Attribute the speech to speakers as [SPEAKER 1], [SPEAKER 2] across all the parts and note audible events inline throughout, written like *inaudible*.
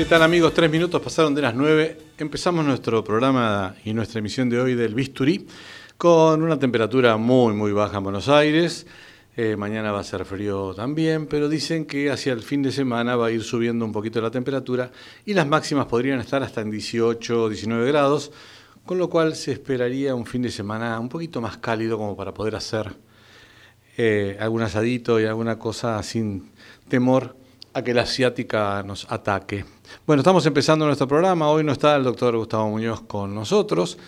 [SPEAKER 1] ¿Qué tal amigos? Tres minutos pasaron de las nueve. Empezamos nuestro programa y nuestra emisión de hoy del Bisturí con una temperatura muy muy baja en Buenos Aires. Eh, mañana va a ser frío también, pero dicen que hacia el fin de semana va a ir subiendo un poquito la temperatura y las máximas podrían estar hasta en 18 o 19 grados, con lo cual se esperaría un fin de semana un poquito más cálido como para poder hacer eh, algún asadito y alguna cosa sin temor a que la asiática nos ataque. Bueno, estamos empezando nuestro programa. Hoy no está el doctor Gustavo Muñoz con nosotros.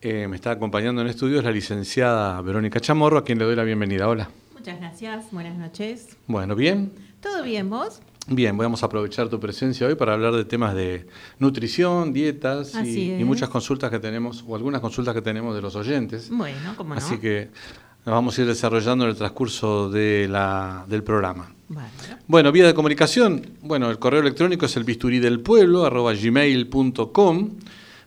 [SPEAKER 1] Eh, me está acompañando en estudios la licenciada Verónica Chamorro, a quien le doy la bienvenida. Hola.
[SPEAKER 2] Muchas gracias, buenas noches.
[SPEAKER 1] Bueno, ¿bien?
[SPEAKER 2] ¿Todo bien, vos?
[SPEAKER 1] Bien, vamos a aprovechar tu presencia hoy para hablar de temas de nutrición, dietas y, y, muchas consultas que tenemos, o algunas consultas que tenemos de los oyentes.
[SPEAKER 2] Bueno, cómo no.
[SPEAKER 1] Así que nos vamos a ir desarrollando en el transcurso de la, del programa. Bueno, vía de comunicación. Bueno, el correo electrónico es el bisturí del pueblo, arroba gmail.com.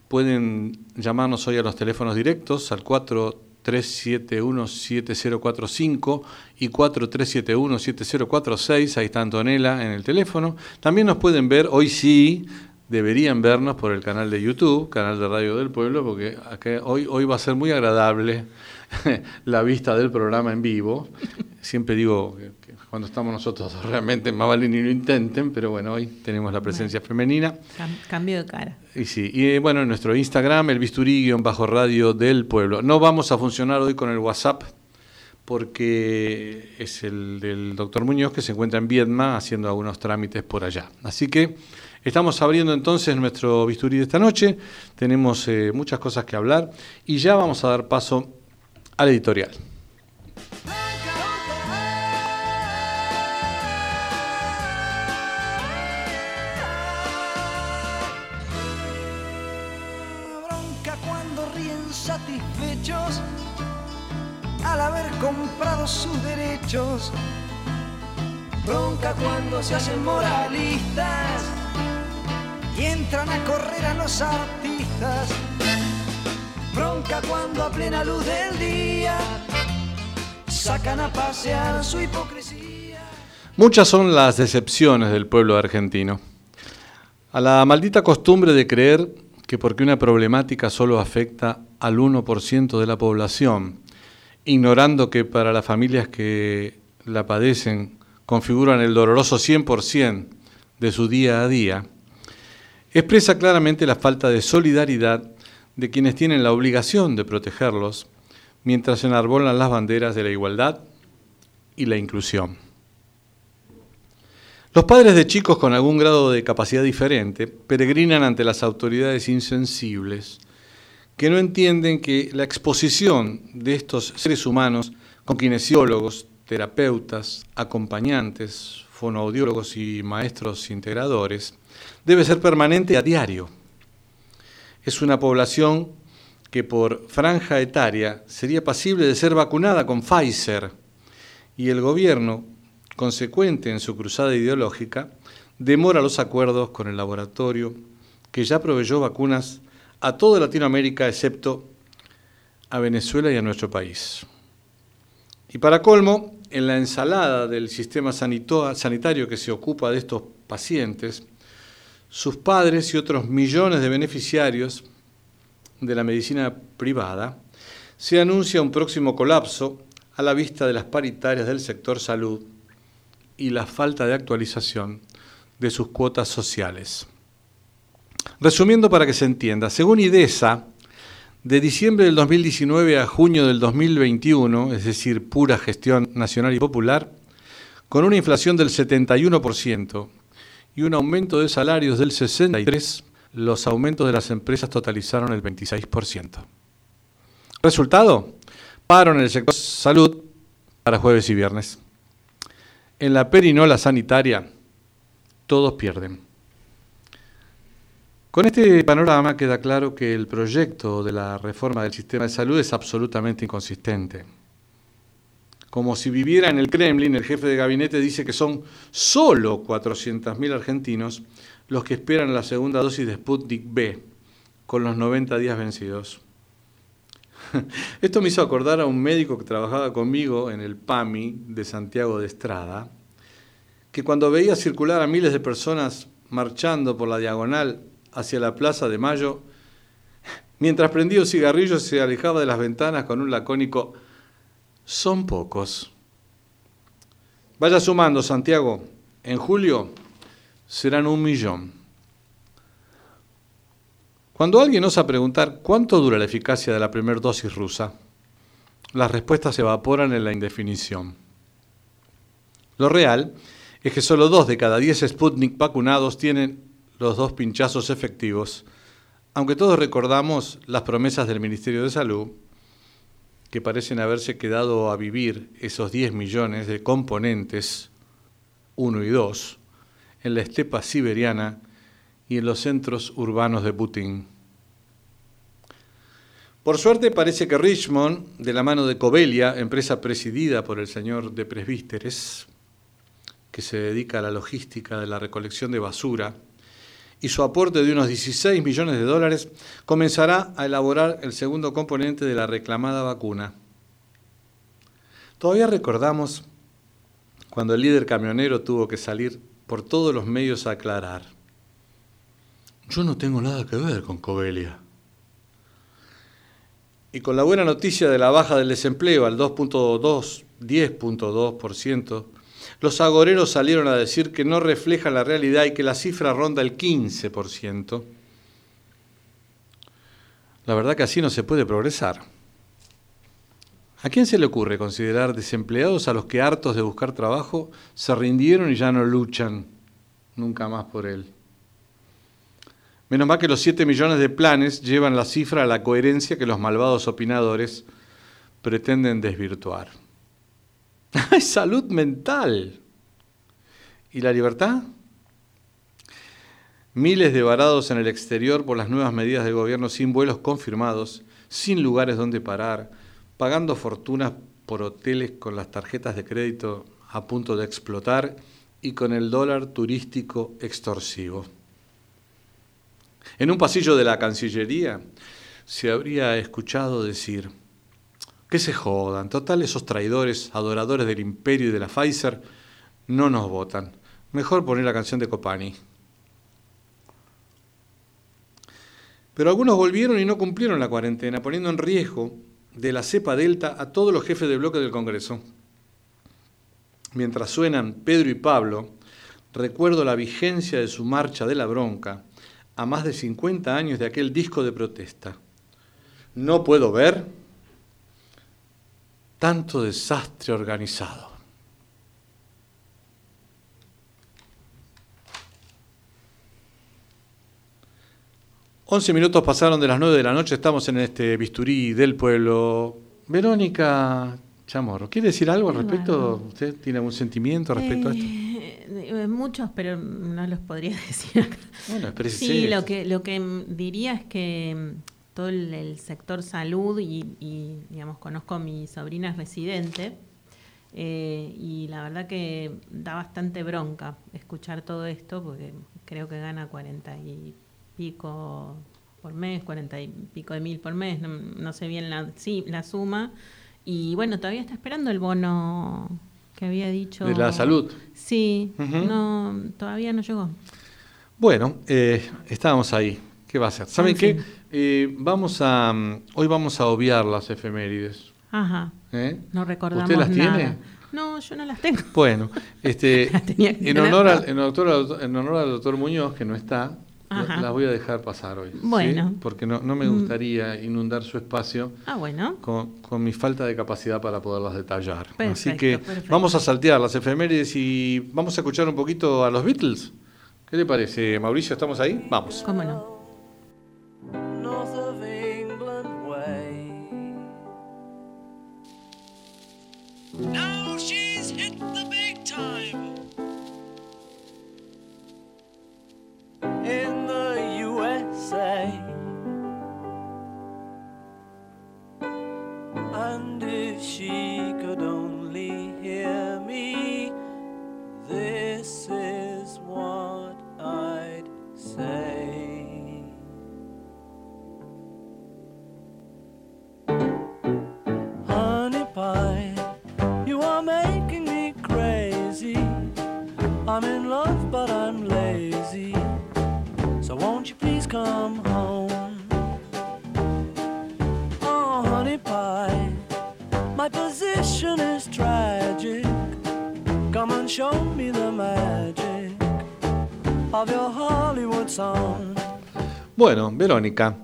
[SPEAKER 1] Pueden llamarnos hoy a los teléfonos directos al 4371-7045 y 4371-7046. Ahí está Antonella en el teléfono. También nos pueden ver, hoy sí, deberían vernos por el canal de YouTube, canal de Radio del Pueblo, porque hoy, hoy va a ser muy agradable *laughs* la vista del programa en vivo. Siempre digo que, cuando estamos nosotros realmente más vale ni lo intenten, pero bueno, hoy tenemos la presencia femenina.
[SPEAKER 2] cambio de cara.
[SPEAKER 1] Y sí, y eh, bueno, en nuestro Instagram, el bisturí-radio del pueblo. No vamos a funcionar hoy con el WhatsApp porque es el del doctor Muñoz que se encuentra en Viedma haciendo algunos trámites por allá. Así que estamos abriendo entonces nuestro bisturí de esta noche, tenemos eh, muchas cosas que hablar y ya vamos a dar paso al editorial.
[SPEAKER 3] Satisfechos al haber comprado sus derechos. Bronca cuando se hacen moralistas y entran a correr a los artistas bronca cuando a plena luz del día sacan a pasear su hipocresía.
[SPEAKER 1] Muchas son las decepciones del pueblo argentino. A la maldita costumbre de creer que porque una problemática solo afecta al 1% de la población, ignorando que para las familias que la padecen configuran el doloroso 100% de su día a día, expresa claramente la falta de solidaridad de quienes tienen la obligación de protegerlos mientras enarbolan las banderas de la igualdad y la inclusión. Los padres de chicos con algún grado de capacidad diferente peregrinan ante las autoridades insensibles que no entienden que la exposición de estos seres humanos con kinesiólogos, terapeutas, acompañantes, fonoaudiólogos y maestros integradores debe ser permanente a diario es una población que por franja etaria sería pasible de ser vacunada con Pfizer y el gobierno, consecuente en su cruzada ideológica, demora los acuerdos con el laboratorio que ya proveyó vacunas a toda Latinoamérica excepto a Venezuela y a nuestro país. Y para colmo, en la ensalada del sistema sanitario que se ocupa de estos pacientes, sus padres y otros millones de beneficiarios de la medicina privada, se anuncia un próximo colapso a la vista de las paritarias del sector salud y la falta de actualización de sus cuotas sociales. Resumiendo para que se entienda, según IDESA, de diciembre del 2019 a junio del 2021, es decir, pura gestión nacional y popular, con una inflación del 71%, y un aumento de salarios del 63%, los aumentos de las empresas totalizaron el 26%. Resultado, paro en el sector salud para jueves y viernes. En la perinola sanitaria, todos pierden. Con este panorama queda claro que el proyecto de la reforma del sistema de salud es absolutamente inconsistente. Como si viviera en el Kremlin, el jefe de gabinete dice que son solo 400.000 argentinos los que esperan la segunda dosis de Sputnik B, con los 90 días vencidos. *laughs* Esto me hizo acordar a un médico que trabajaba conmigo en el PAMI de Santiago de Estrada, que cuando veía circular a miles de personas marchando por la diagonal hacia la Plaza de Mayo, mientras prendía un cigarrillo se alejaba de las ventanas con un lacónico, son pocos. Vaya sumando, Santiago, en julio serán un millón. Cuando alguien osa preguntar cuánto dura la eficacia de la primera dosis rusa, las respuestas se evaporan en la indefinición. Lo real es que solo dos de cada diez Sputnik vacunados tienen los dos pinchazos efectivos, aunque todos recordamos las promesas del Ministerio de Salud, que parecen haberse quedado a vivir esos 10 millones de componentes 1 y 2 en la estepa siberiana y en los centros urbanos de Putin. Por suerte parece que Richmond, de la mano de Covelia, empresa presidida por el señor de Presbíteres, que se dedica a la logística de la recolección de basura, y su aporte de unos 16 millones de dólares, comenzará a elaborar el segundo componente de la reclamada vacuna. Todavía recordamos cuando el líder camionero tuvo que salir por todos los medios a aclarar. Yo no tengo nada que ver con Covelia. Y con la buena noticia de la baja del desempleo al 2.2, 10.2%, los agoreros salieron a decir que no refleja la realidad y que la cifra ronda el 15%. La verdad que así no se puede progresar. ¿A quién se le ocurre considerar desempleados a los que hartos de buscar trabajo se rindieron y ya no luchan nunca más por él? Menos mal que los 7 millones de planes llevan la cifra a la coherencia que los malvados opinadores pretenden desvirtuar. *laughs* Hay salud mental. ¿Y la libertad? Miles de varados en el exterior por las nuevas medidas del gobierno sin vuelos confirmados, sin lugares donde parar, pagando fortunas por hoteles con las tarjetas de crédito a punto de explotar y con el dólar turístico extorsivo. En un pasillo de la Cancillería se habría escuchado decir, que se jodan. Total, esos traidores, adoradores del imperio y de la Pfizer, no nos votan. Mejor poner la canción de Copani. Pero algunos volvieron y no cumplieron la cuarentena, poniendo en riesgo de la cepa delta a todos los jefes de bloque del Congreso. Mientras suenan Pedro y Pablo, recuerdo la vigencia de su marcha de la bronca a más de 50 años de aquel disco de protesta. No puedo ver tanto desastre organizado. Once minutos pasaron de las nueve de la noche, estamos en este bisturí del pueblo. Verónica Chamorro, ¿quiere decir algo al respecto? ¿Usted tiene algún sentimiento respecto a esto?
[SPEAKER 2] Eh, muchos, pero no los podría *laughs* decir acá.
[SPEAKER 1] Bueno,
[SPEAKER 2] Sí, lo que, lo que diría es que todo el, sector salud y, digamos, conozco a mi sobrina es residente eh, y la verdad que da bastante bronca escuchar todo esto porque creo que gana cuarenta y pico por mes, cuarenta y pico de mil por mes, no, sé bien la, sí, la suma. Y bueno, todavía está esperando el bono que había dicho.
[SPEAKER 1] De la salud.
[SPEAKER 2] Sí, no, todavía no llegó.
[SPEAKER 1] Bueno, eh, estábamos ahí. ¿Qué va a hacer? ¿Saben qué? Eh, vamos a, mm, hoy vamos a obviar las efemérides.
[SPEAKER 2] Ajá.
[SPEAKER 1] ¿Eh?
[SPEAKER 2] No recordamos
[SPEAKER 1] ¿Usted las
[SPEAKER 2] nada.
[SPEAKER 1] tiene?
[SPEAKER 2] No, yo no las tengo. *laughs*
[SPEAKER 1] Bueno, este, *laughs* en, honor al, en, honor al, doctor Muñoz, que no está, las voy a dejar pasar hoy.
[SPEAKER 2] Bueno.
[SPEAKER 1] Porque no, no me mm. gustaría inundar su espacio
[SPEAKER 2] ah, bueno.
[SPEAKER 1] con, con, mi falta de capacidad para poderlas detallar. Así que vamos a saltear las efemérides y vamos a escuchar un poquito a los Beatles. ¿Qué le parece, Mauricio? ¿Estamos ahí? Vamos.
[SPEAKER 2] ¿Cómo no? No! I'm in love, but I'm lazy. So won't
[SPEAKER 4] you please come home? Oh, honey pie, my position is tragic. Come and show me the magic of your Hollywood song.
[SPEAKER 1] Bueno, Verónica,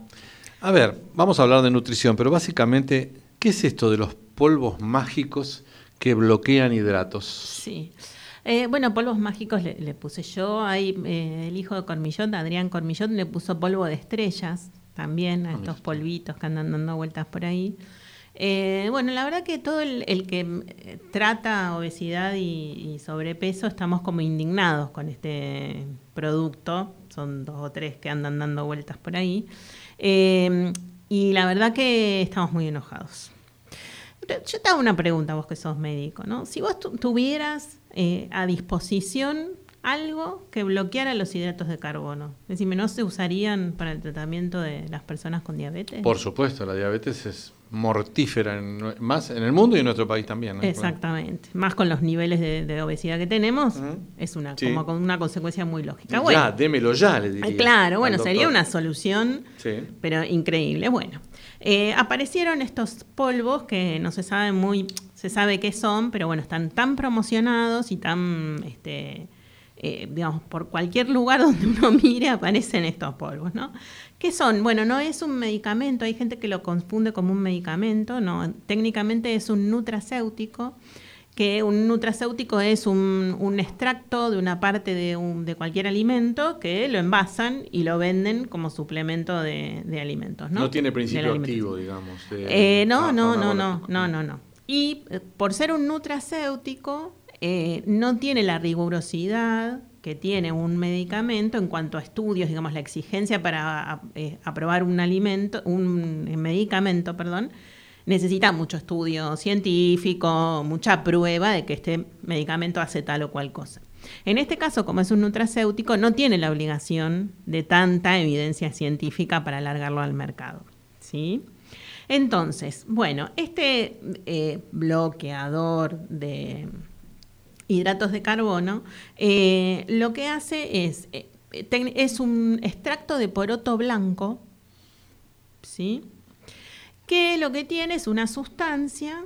[SPEAKER 1] a ver, vamos a hablar de nutrición, pero básicamente, ¿qué es esto de los polvos mágicos que bloquean hidratos?
[SPEAKER 2] Sí. Eh, bueno, polvos mágicos le, le puse yo. Ahí eh, el hijo de Cormillón, Adrián Cormillón, le puso polvo de estrellas también a estos polvitos que andan dando vueltas por ahí. Eh, bueno, la verdad que todo el, el que eh, trata obesidad y, y sobrepeso estamos como indignados con este producto. Son dos o tres que andan dando vueltas por ahí. Eh, y la verdad que estamos muy enojados. Yo te hago una pregunta, vos que sos médico, ¿no? Si vos tu- tuvieras eh, a disposición algo que bloqueara los hidratos de carbono, decime, ¿no se usarían para el tratamiento de las personas con diabetes?
[SPEAKER 1] Por supuesto, la diabetes es mortífera en más en el mundo y en nuestro país también. ¿no?
[SPEAKER 2] Exactamente. Más con los niveles de, de obesidad que tenemos, es una,
[SPEAKER 1] Sí.
[SPEAKER 2] como una consecuencia muy lógica.
[SPEAKER 1] Ya, démelo ya, le diría.
[SPEAKER 2] claro, bueno, sería una solución
[SPEAKER 1] Sí.
[SPEAKER 2] pero increíble. Bueno, eh, aparecieron estos polvos que no se sabe muy, se sabe qué son, pero bueno, están tan promocionados y tan, este, eh, digamos, por cualquier lugar *laughs* donde uno mire aparecen estos polvos, ¿no? ¿Qué son? Bueno, no es un medicamento, hay gente que lo confunde como un medicamento, no, técnicamente es un nutracéutico que un nutracéutico es un, un extracto de una parte de, un- de cualquier alimento que lo envasan y lo venden como suplemento de, de alimentos. No,
[SPEAKER 1] No, tiene principio activo, digamos. de-
[SPEAKER 2] Eh, no,
[SPEAKER 1] ah,
[SPEAKER 2] no, no,
[SPEAKER 1] bueno.
[SPEAKER 2] no, no, no, no. Y eh, por ser un nutracéutico, eh, no tiene la rigurosidad que tiene un medicamento en cuanto a estudios, digamos, la exigencia para eh, aprobar un alimento, un medicamento, perdón, necesita mucho estudio científico, mucha prueba de que este medicamento hace tal o cual cosa. En este caso, como es un nutracéutico, no tiene la obligación de tanta evidencia científica para alargarlo al mercado. ¿sí? Entonces, bueno, este eh, bloqueador de hidratos de carbono eh, lo que hace es, eh, es un extracto de poroto blanco, ¿sí? que lo que tiene es una sustancia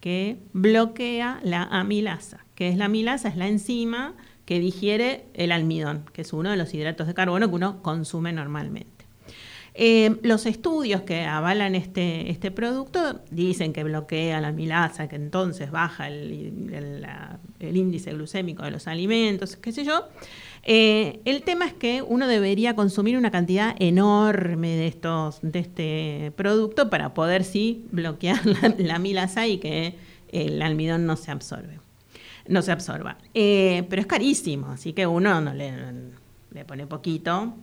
[SPEAKER 2] que bloquea la amilasa, que es la amilasa, es la enzima que digiere el almidón, que es uno de los hidratos de carbono que uno consume normalmente. Eh, los estudios que avalan este, este producto dicen que bloquea la amilasa, que entonces baja el, índice glucémico de los alimentos, qué sé yo. Eh, el tema es que uno debería consumir una cantidad enorme de, estos, de este producto para poder sí bloquear la, la amilasa y que el almidón no se absorbe no se absorba. Eh, pero es carísimo, así que uno no le, le pone poquito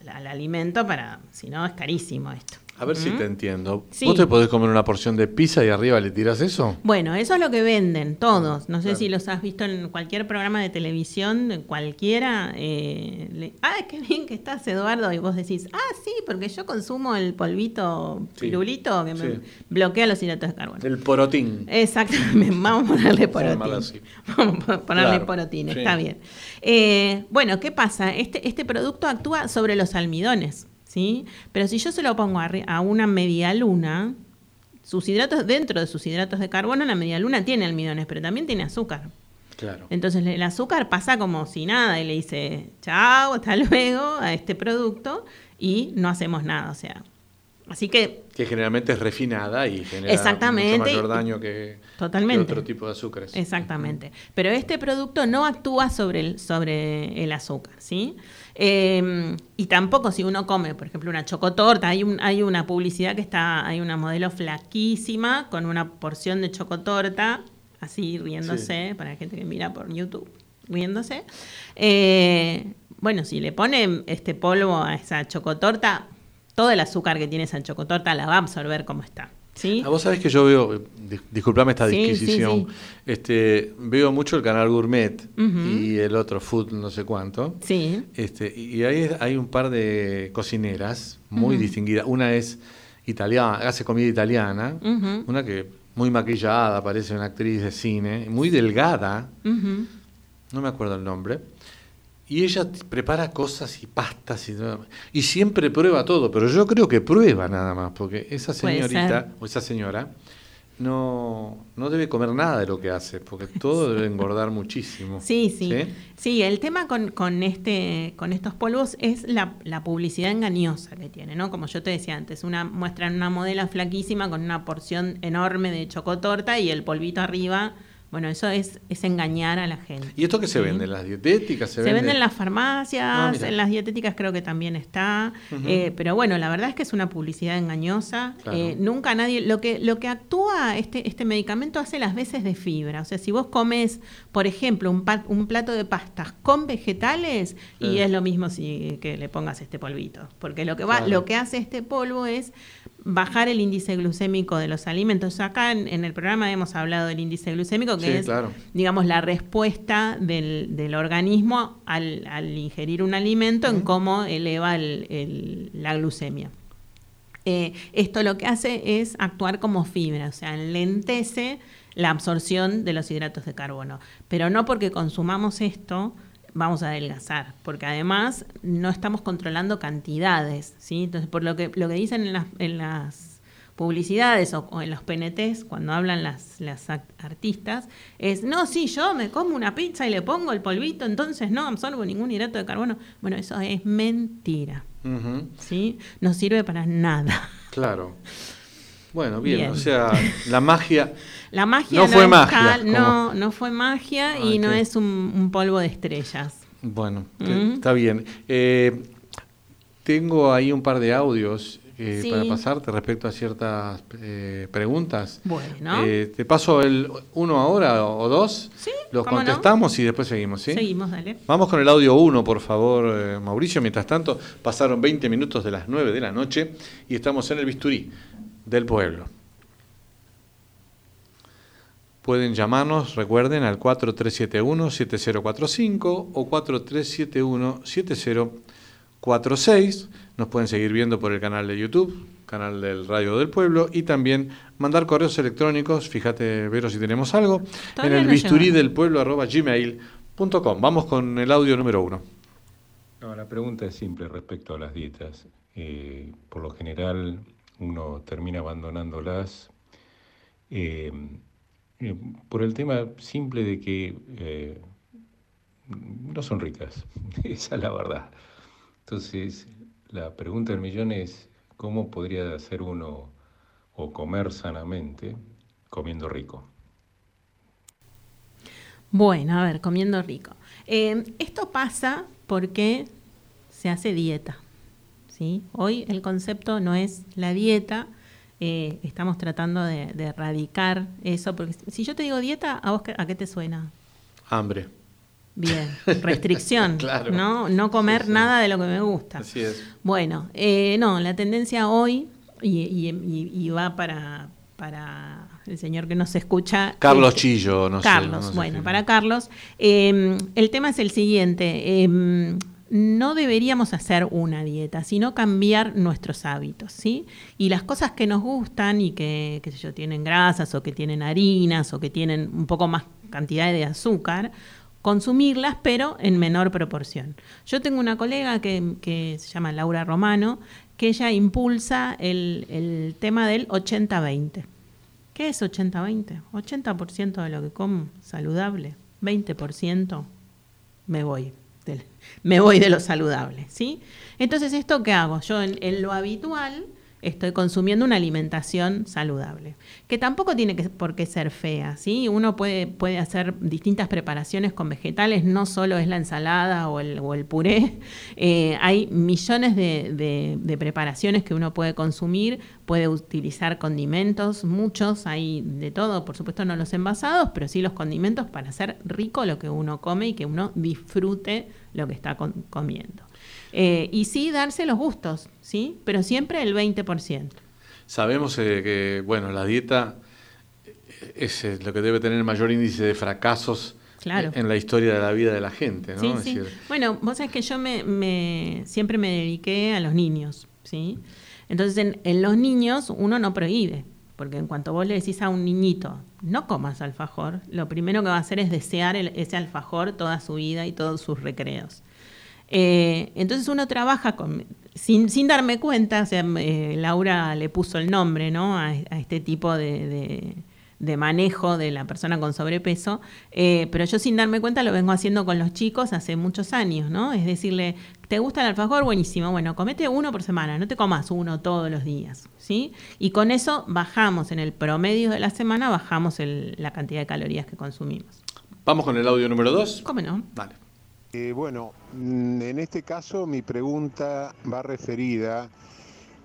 [SPEAKER 2] al, al alimento para, si no es carísimo esto.
[SPEAKER 1] A ver si te entiendo.
[SPEAKER 2] Sí.
[SPEAKER 1] ¿Vos te podés comer una porción de pizza y arriba le tiras eso?
[SPEAKER 2] Bueno, eso es lo que venden todos. No sé
[SPEAKER 1] Claro.
[SPEAKER 2] si los has visto en cualquier programa de televisión, cualquiera. eh, le- ah, qué bien que estás, Eduardo. Y vos decís, ah, sí, porque yo consumo el polvito
[SPEAKER 1] Sí.
[SPEAKER 2] pirulito que me
[SPEAKER 1] Sí.
[SPEAKER 2] bloquea los hidratos de carbono.
[SPEAKER 1] El porotín.
[SPEAKER 2] Exactamente, *laughs* vamos a ponerle porotín. *laughs* Vamos a ponerle
[SPEAKER 1] Claro,
[SPEAKER 2] porotín, está bien. Eh, bueno, ¿qué pasa? Este, este producto actúa sobre los almidones, ¿sí? Pero si yo se lo pongo a, una media luna, sus hidratos, dentro de sus hidratos de carbono, la media luna tiene almidones, pero también tiene azúcar.
[SPEAKER 1] Claro.
[SPEAKER 2] Entonces el azúcar pasa como si nada y le dice, chao, hasta *laughs* luego a este producto y no hacemos nada, o sea. Así que
[SPEAKER 1] Que generalmente es refinada y genera
[SPEAKER 2] Exactamente.
[SPEAKER 1] mucho mayor daño que,
[SPEAKER 2] Totalmente.
[SPEAKER 1] que otro tipo de azúcares.
[SPEAKER 2] Exactamente. Pero este producto no actúa sobre el, sobre el azúcar, ¿sí? Eh, y tampoco si uno come, por ejemplo, una chocotorta, hay, un, hay una publicidad que está, hay una modelo flaquísima con una porción de chocotorta, así riéndose, para la gente que mira por YouTube, riéndose. Eh, bueno, si le ponen este polvo a esa chocotorta, todo el azúcar que tiene esa chocotorta la va a absorber como está. ¿Sí?
[SPEAKER 1] Ah, vos sabés que yo veo, eh, dis- disculpame esta
[SPEAKER 2] Sí,
[SPEAKER 1] disquisición,
[SPEAKER 2] sí.
[SPEAKER 1] Este, veo mucho el canal Gourmet y el otro Food no sé cuánto.
[SPEAKER 2] Sí.
[SPEAKER 1] Este, y ahí hay un par de cocineras muy distinguidas. Una es italiana, hace comida italiana, una que muy maquillada, parece una actriz de cine, muy delgada, no me acuerdo el nombre. Y ella prepara cosas y pastas y, todo, y siempre prueba todo, pero yo creo que prueba nada más, porque esa señorita o esa señora no, no debe comer nada de lo que hace, porque todo debe engordar muchísimo.
[SPEAKER 2] Sí, sí. Sí, el tema con, con, este, con estos polvos es la, la, publicidad engañosa que tiene, ¿no? Como yo te decía antes, una, muestran una modelo flaquísima con una porción enorme de chocotorta y el polvito arriba bueno, eso es, es engañar a la gente.
[SPEAKER 1] ¿Y esto qué se vende? ¿En las dietéticas?
[SPEAKER 2] Se, vende? en las farmacias, ah, en las dietéticas creo que también está. Eh, pero bueno, la verdad es que es una publicidad engañosa. Eh, nunca nadie. Lo que, lo que actúa este, este medicamento hace las veces de fibra. O sea, si vos comes, por ejemplo, un, un plato de pastas con vegetales, y es lo mismo si que le pongas este polvito. Porque lo que va, lo que hace este polvo es bajar el índice glucémico de los alimentos. Acá en, el programa hemos hablado del índice glucémico, que es, digamos, la respuesta del, organismo al, ingerir un alimento en cómo eleva la glucemia. Eh, esto lo que hace es actuar como fibra, o sea, lentece la absorción de los hidratos de carbono. Pero no porque consumamos esto vamos a adelgazar, porque además no estamos controlando cantidades, ¿sí? Entonces, por lo que, lo que dicen en las, en las publicidades o, en los PNTs, cuando hablan las, las artistas, es, no, sí, yo me como una pizza y le pongo el polvito, entonces no absorbo ningún hidrato de carbono. Bueno, eso es mentira, ¿sí? No sirve para nada.
[SPEAKER 1] Claro. Bueno, bien, o sea, la magia...
[SPEAKER 2] La magia no, fue magia. No, no fue magia y no es un, polvo de estrellas.
[SPEAKER 1] Bueno, está bien. Eh, tengo ahí un par de audios eh, para pasarte respecto a ciertas eh, preguntas.
[SPEAKER 2] Bueno.
[SPEAKER 1] ¿Te paso el uno ahora o dos?
[SPEAKER 2] Sí.
[SPEAKER 1] Los contestamos y después seguimos, ¿sí?
[SPEAKER 2] Seguimos, dale.
[SPEAKER 1] Vamos con el audio uno, por favor, Mauricio. Mientras tanto, pasaron 20 minutos de las 9 de la noche y estamos en el bisturí del pueblo. Pueden llamarnos, recuerden, al 4371-7045 o 4371-7046. Nos pueden seguir viendo por el canal de YouTube, canal del Radio del Pueblo, y también mandar correos electrónicos, fíjate, Vero, si tenemos algo, en el bisturí del pueblo gmail.com. Vamos con el audio número uno.
[SPEAKER 5] la pregunta es simple respecto a las dietas. Eh, por lo general, uno termina abandonándolas eh, eh, por el tema simple de que eh, no son ricas, *laughs* esa es la verdad. Entonces, la pregunta del millón es, ¿cómo podría hacer uno o comer sanamente comiendo rico?
[SPEAKER 2] Bueno, a ver, comiendo rico. esto pasa porque se hace dieta. Hoy el concepto no es la dieta, eh, estamos tratando de, erradicar eso, porque si yo te digo dieta, ¿a vos a qué te suena?
[SPEAKER 1] Hambre.
[SPEAKER 2] Bien, *laughs* restricción, ¿no? No comer nada de lo que me gusta.
[SPEAKER 1] Así es.
[SPEAKER 2] Bueno, eh, no, la tendencia hoy, y, va para, para el señor que nos escucha.
[SPEAKER 1] Carlos Chillo, no
[SPEAKER 2] Carlos,
[SPEAKER 1] sé.
[SPEAKER 2] bueno, para Carlos. Eh, el tema es el siguiente no deberíamos hacer una dieta, sino cambiar nuestros hábitos, ¿sí? Y las cosas que nos gustan y que, qué sé yo, tienen grasas o que tienen harinas o que tienen un poco más cantidad de azúcar, consumirlas, pero en menor proporción. Yo tengo una colega que, se llama Laura Romano, que ella impulsa el, tema del 80-20. ¿Qué es 80-20? 80%, de lo que como saludable, 20% me voy me voy de lo saludable, ¿sí? Entonces, ¿esto qué hago? Yo en, lo habitual estoy consumiendo una alimentación saludable, que tampoco tiene que, por qué ser fea, ¿sí? Uno puede, puede hacer distintas preparaciones con vegetales, no solo es la ensalada o el, o el puré, *laughs* eh, hay millones de, de, preparaciones que uno puede consumir, puede utilizar condimentos, muchos, hay de todo, por supuesto no los envasados, pero sí los condimentos para hacer rico lo que uno come y que uno disfrute lo que está comiendo. Eh, y sí darse los gustos, ¿sí? Pero siempre el 20%.
[SPEAKER 1] Sabemos eh, que, bueno, la dieta es eh, lo que debe tener el mayor índice de fracasos en la historia de la vida de la gente, ¿no?
[SPEAKER 2] Sí, sí. bueno, vos sabés que yo me, siempre me dediqué a los niños, ¿sí? Entonces, en, los niños uno no prohíbe, porque en cuanto vos le decís a un niñito, no comas alfajor, lo primero que va a hacer es desear ese alfajor toda su vida y todos sus recreos. Eh, entonces uno trabaja con, sin, sin darme cuenta, o sea, eh, Laura le puso el nombre, ¿no? A, a este tipo de, de- de manejo de la persona con sobrepeso, eh, pero yo sin darme cuenta lo vengo haciendo con los chicos hace muchos años, ¿no? Es decirle, ¿te gusta el alfajor? Buenísimo, bueno, comete uno por semana, no te comas uno todos los días, ¿sí? Y con eso bajamos, en el promedio de la semana, bajamos el- la cantidad de calorías que consumimos.
[SPEAKER 1] Vamos con el audio número 2.
[SPEAKER 2] ¿Cómo no?
[SPEAKER 1] Dale.
[SPEAKER 6] Eh, bueno, mm, en este caso mi pregunta va referida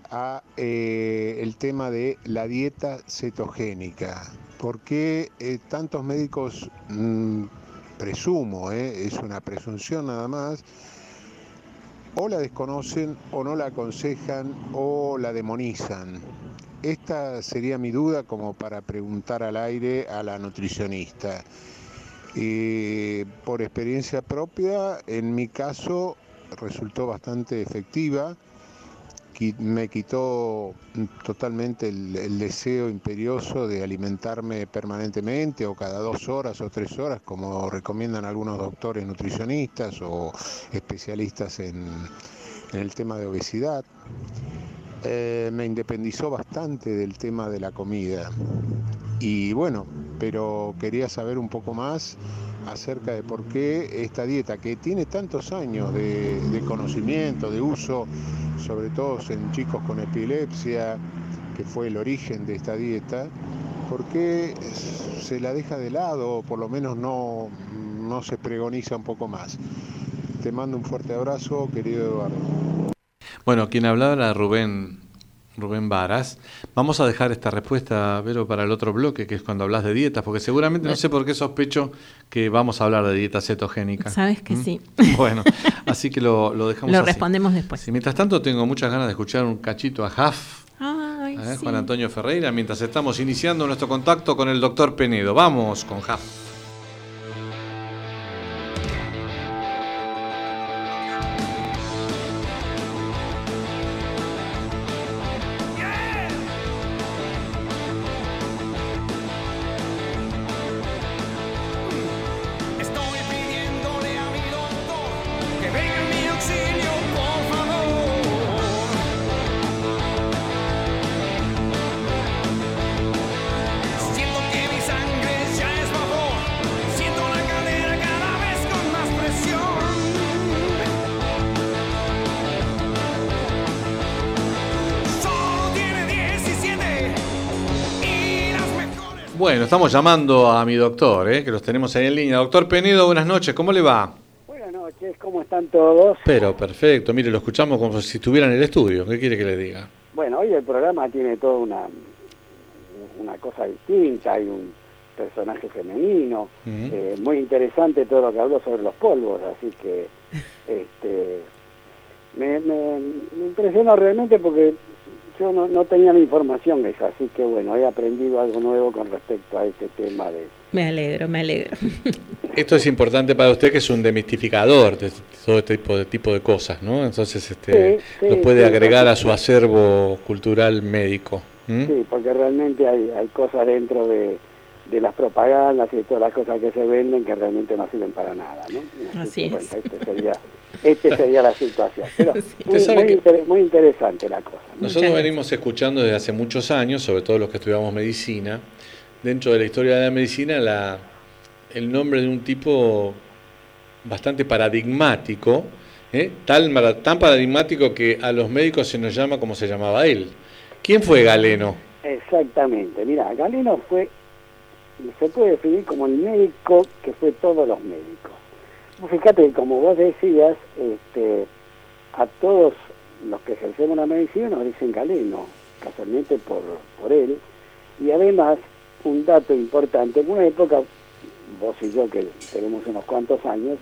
[SPEAKER 6] a eh, el tema de la dieta cetogénica. ¿Por qué eh, tantos médicos, mm, presumo, es una presunción nada más, o la desconocen o no la aconsejan o la demonizan? Esta sería mi duda como para preguntar al aire a la nutricionista. Eh, por experiencia propia, en mi caso resultó bastante efectiva. Me quitó totalmente el, deseo imperioso de alimentarme permanentemente o cada dos horas o tres horas, como recomiendan algunos doctores nutricionistas o especialistas en, en el tema de obesidad. Eh, me independizó bastante del tema de la comida. Y bueno, pero quería saber un poco más acerca de por qué esta dieta, que tiene tantos años de, conocimiento, de uso, sobre todo en chicos con epilepsia, que fue el origen de esta dieta, por qué se la deja de lado o por lo menos no, no se pregoniza un poco más. Te mando un fuerte abrazo, querido Eduardo.
[SPEAKER 1] Bueno, quien hablaba era Rubén, Rubén Varas. Vamos a dejar esta respuesta, Vero, para el otro bloque, que es cuando hablas de dietas, porque seguramente no sé por qué sospecho que vamos a hablar de dieta cetogénica.
[SPEAKER 2] Sabes que
[SPEAKER 1] ¿Mm?
[SPEAKER 2] sí. *laughs*
[SPEAKER 1] Bueno, así que lo, lo dejamos
[SPEAKER 2] Lo
[SPEAKER 1] así.
[SPEAKER 2] respondemos después.
[SPEAKER 1] Sí, mientras tanto, tengo muchas ganas de escuchar un cachito a Jaf,
[SPEAKER 2] Ay,
[SPEAKER 1] ¿eh?
[SPEAKER 2] sí.
[SPEAKER 1] Juan Antonio Ferreira, mientras estamos iniciando nuestro contacto con el doctor Penedo. Vamos con Jaf. Bueno, estamos llamando a mi doctor, ¿eh? que los tenemos ahí en línea. Doctor Penedo, buenas noches, ¿cómo le va?
[SPEAKER 7] Buenas noches, ¿cómo están todos?
[SPEAKER 1] Pero perfecto, mire, lo escuchamos como si estuviera en el estudio. ¿Qué quiere que le diga?
[SPEAKER 7] Bueno, hoy el programa tiene toda una, una cosa distinta, hay un personaje femenino, eh, muy interesante todo lo que habló sobre los polvos, así que este, me, me- me impresionó realmente porque yo no, no tenía la información esa, así que bueno, he aprendido algo nuevo con respecto a este tema de...
[SPEAKER 2] Me alegro, me alegro.
[SPEAKER 1] Esto es importante para usted que es un demistificador de todo este tipo de, tipo de cosas, ¿no? Entonces este,
[SPEAKER 7] Sí, sí,
[SPEAKER 1] lo puede
[SPEAKER 7] sí,
[SPEAKER 1] agregar a su acervo cultural médico.
[SPEAKER 7] Sí, porque realmente hay, hay cosas dentro de, de las propagandas y todas las cosas que se venden que realmente no sirven para nada, ¿no?
[SPEAKER 2] Así es.
[SPEAKER 7] este sería, este sería la situación. Pero *laughs*
[SPEAKER 2] Sí.
[SPEAKER 7] muy, muy
[SPEAKER 1] que-
[SPEAKER 7] inter- muy interesante la cosa. ¿no?
[SPEAKER 1] Nosotros venimos escuchando desde hace muchos años, sobre todo los que estudiamos medicina, dentro de la historia de la medicina, la, el nombre de un tipo bastante paradigmático, ¿eh? Tal mara- tan paradigmático que a los médicos se nos llama como se llamaba él. ¿Quién fue Galeno?
[SPEAKER 7] Exactamente. Mira, Galeno fue, se puede definir como el médico que fue todos los médicos. Fíjate que como vos decías, este, a todos los que ejercemos la medicina nos dicen Galeno, casualmente por, por él. Y además, un dato importante, en una época, vos y yo que tenemos unos cuantos años,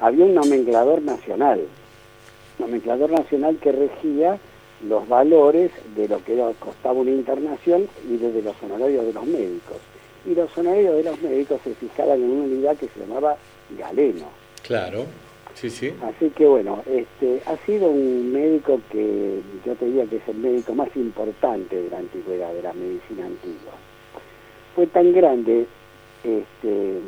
[SPEAKER 7] había un nomenclador nacional, nomenclador nacional que regía los valores de lo que costaba una internación y desde los honorarios de los médicos. Y los honorarios de los médicos se fijaban en una unidad que se llamaba galeno.
[SPEAKER 1] Claro, sí, sí.
[SPEAKER 7] Así que bueno, este ha sido un médico que yo te diría que es el médico más importante de la antigüedad, de la medicina antigua. Fue tan grande este,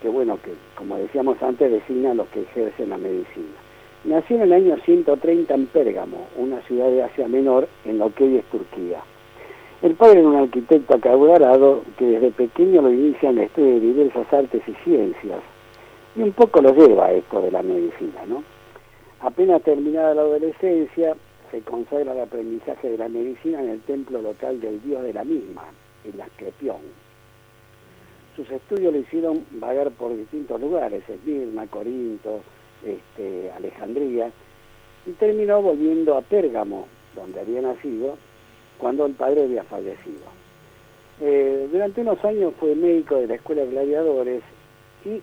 [SPEAKER 7] que bueno, que como decíamos antes, designa a los que ejercen la medicina. Nació en el año 130 en Pérgamo, una ciudad de Asia Menor en lo que hoy es Turquía. El padre era un arquitecto acaudalado que desde pequeño lo inicia en el estudio de diversas artes y ciencias. Y un poco lo lleva a esto de la medicina, ¿no? Apenas terminada la adolescencia, se consagra el aprendizaje de la medicina en el templo local del dios de la misma, en la Asclepión. Sus estudios le hicieron vagar por distintos lugares, Esmirna, Corinto, este, Alejandría, y terminó volviendo a Pérgamo, donde había nacido, cuando el padre había fallecido. Eh, durante unos años fue médico de la Escuela de Gladiadores y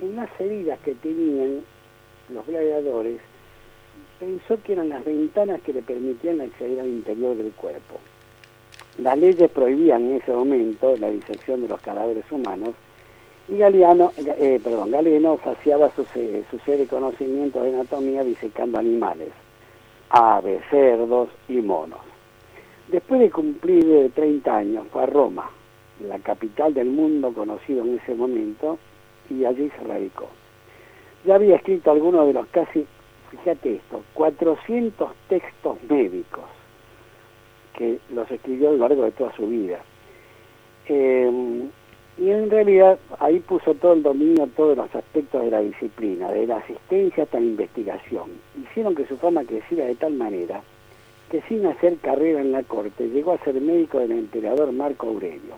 [SPEAKER 7] en las heridas que tenían los gladiadores pensó que eran las ventanas que le permitían acceder al interior del cuerpo. Las leyes prohibían en ese momento la disección de los cadáveres humanos y Galeano, eh, perdón, Galeno saciaba su, su sed de conocimiento de anatomía disecando animales, aves, cerdos y monos. Después de cumplir 30 años fue a Roma, la capital del mundo conocido en ese momento, y allí se radicó. Ya había escrito algunos de los casi, fíjate esto, 400 textos médicos que los escribió a lo largo de toda su vida. Eh, y en realidad ahí puso todo el dominio, todos los aspectos de la disciplina, de la asistencia hasta la investigación. Hicieron que su fama creciera de tal manera que sin hacer carrera en la corte llegó a ser médico del emperador Marco Aurelio.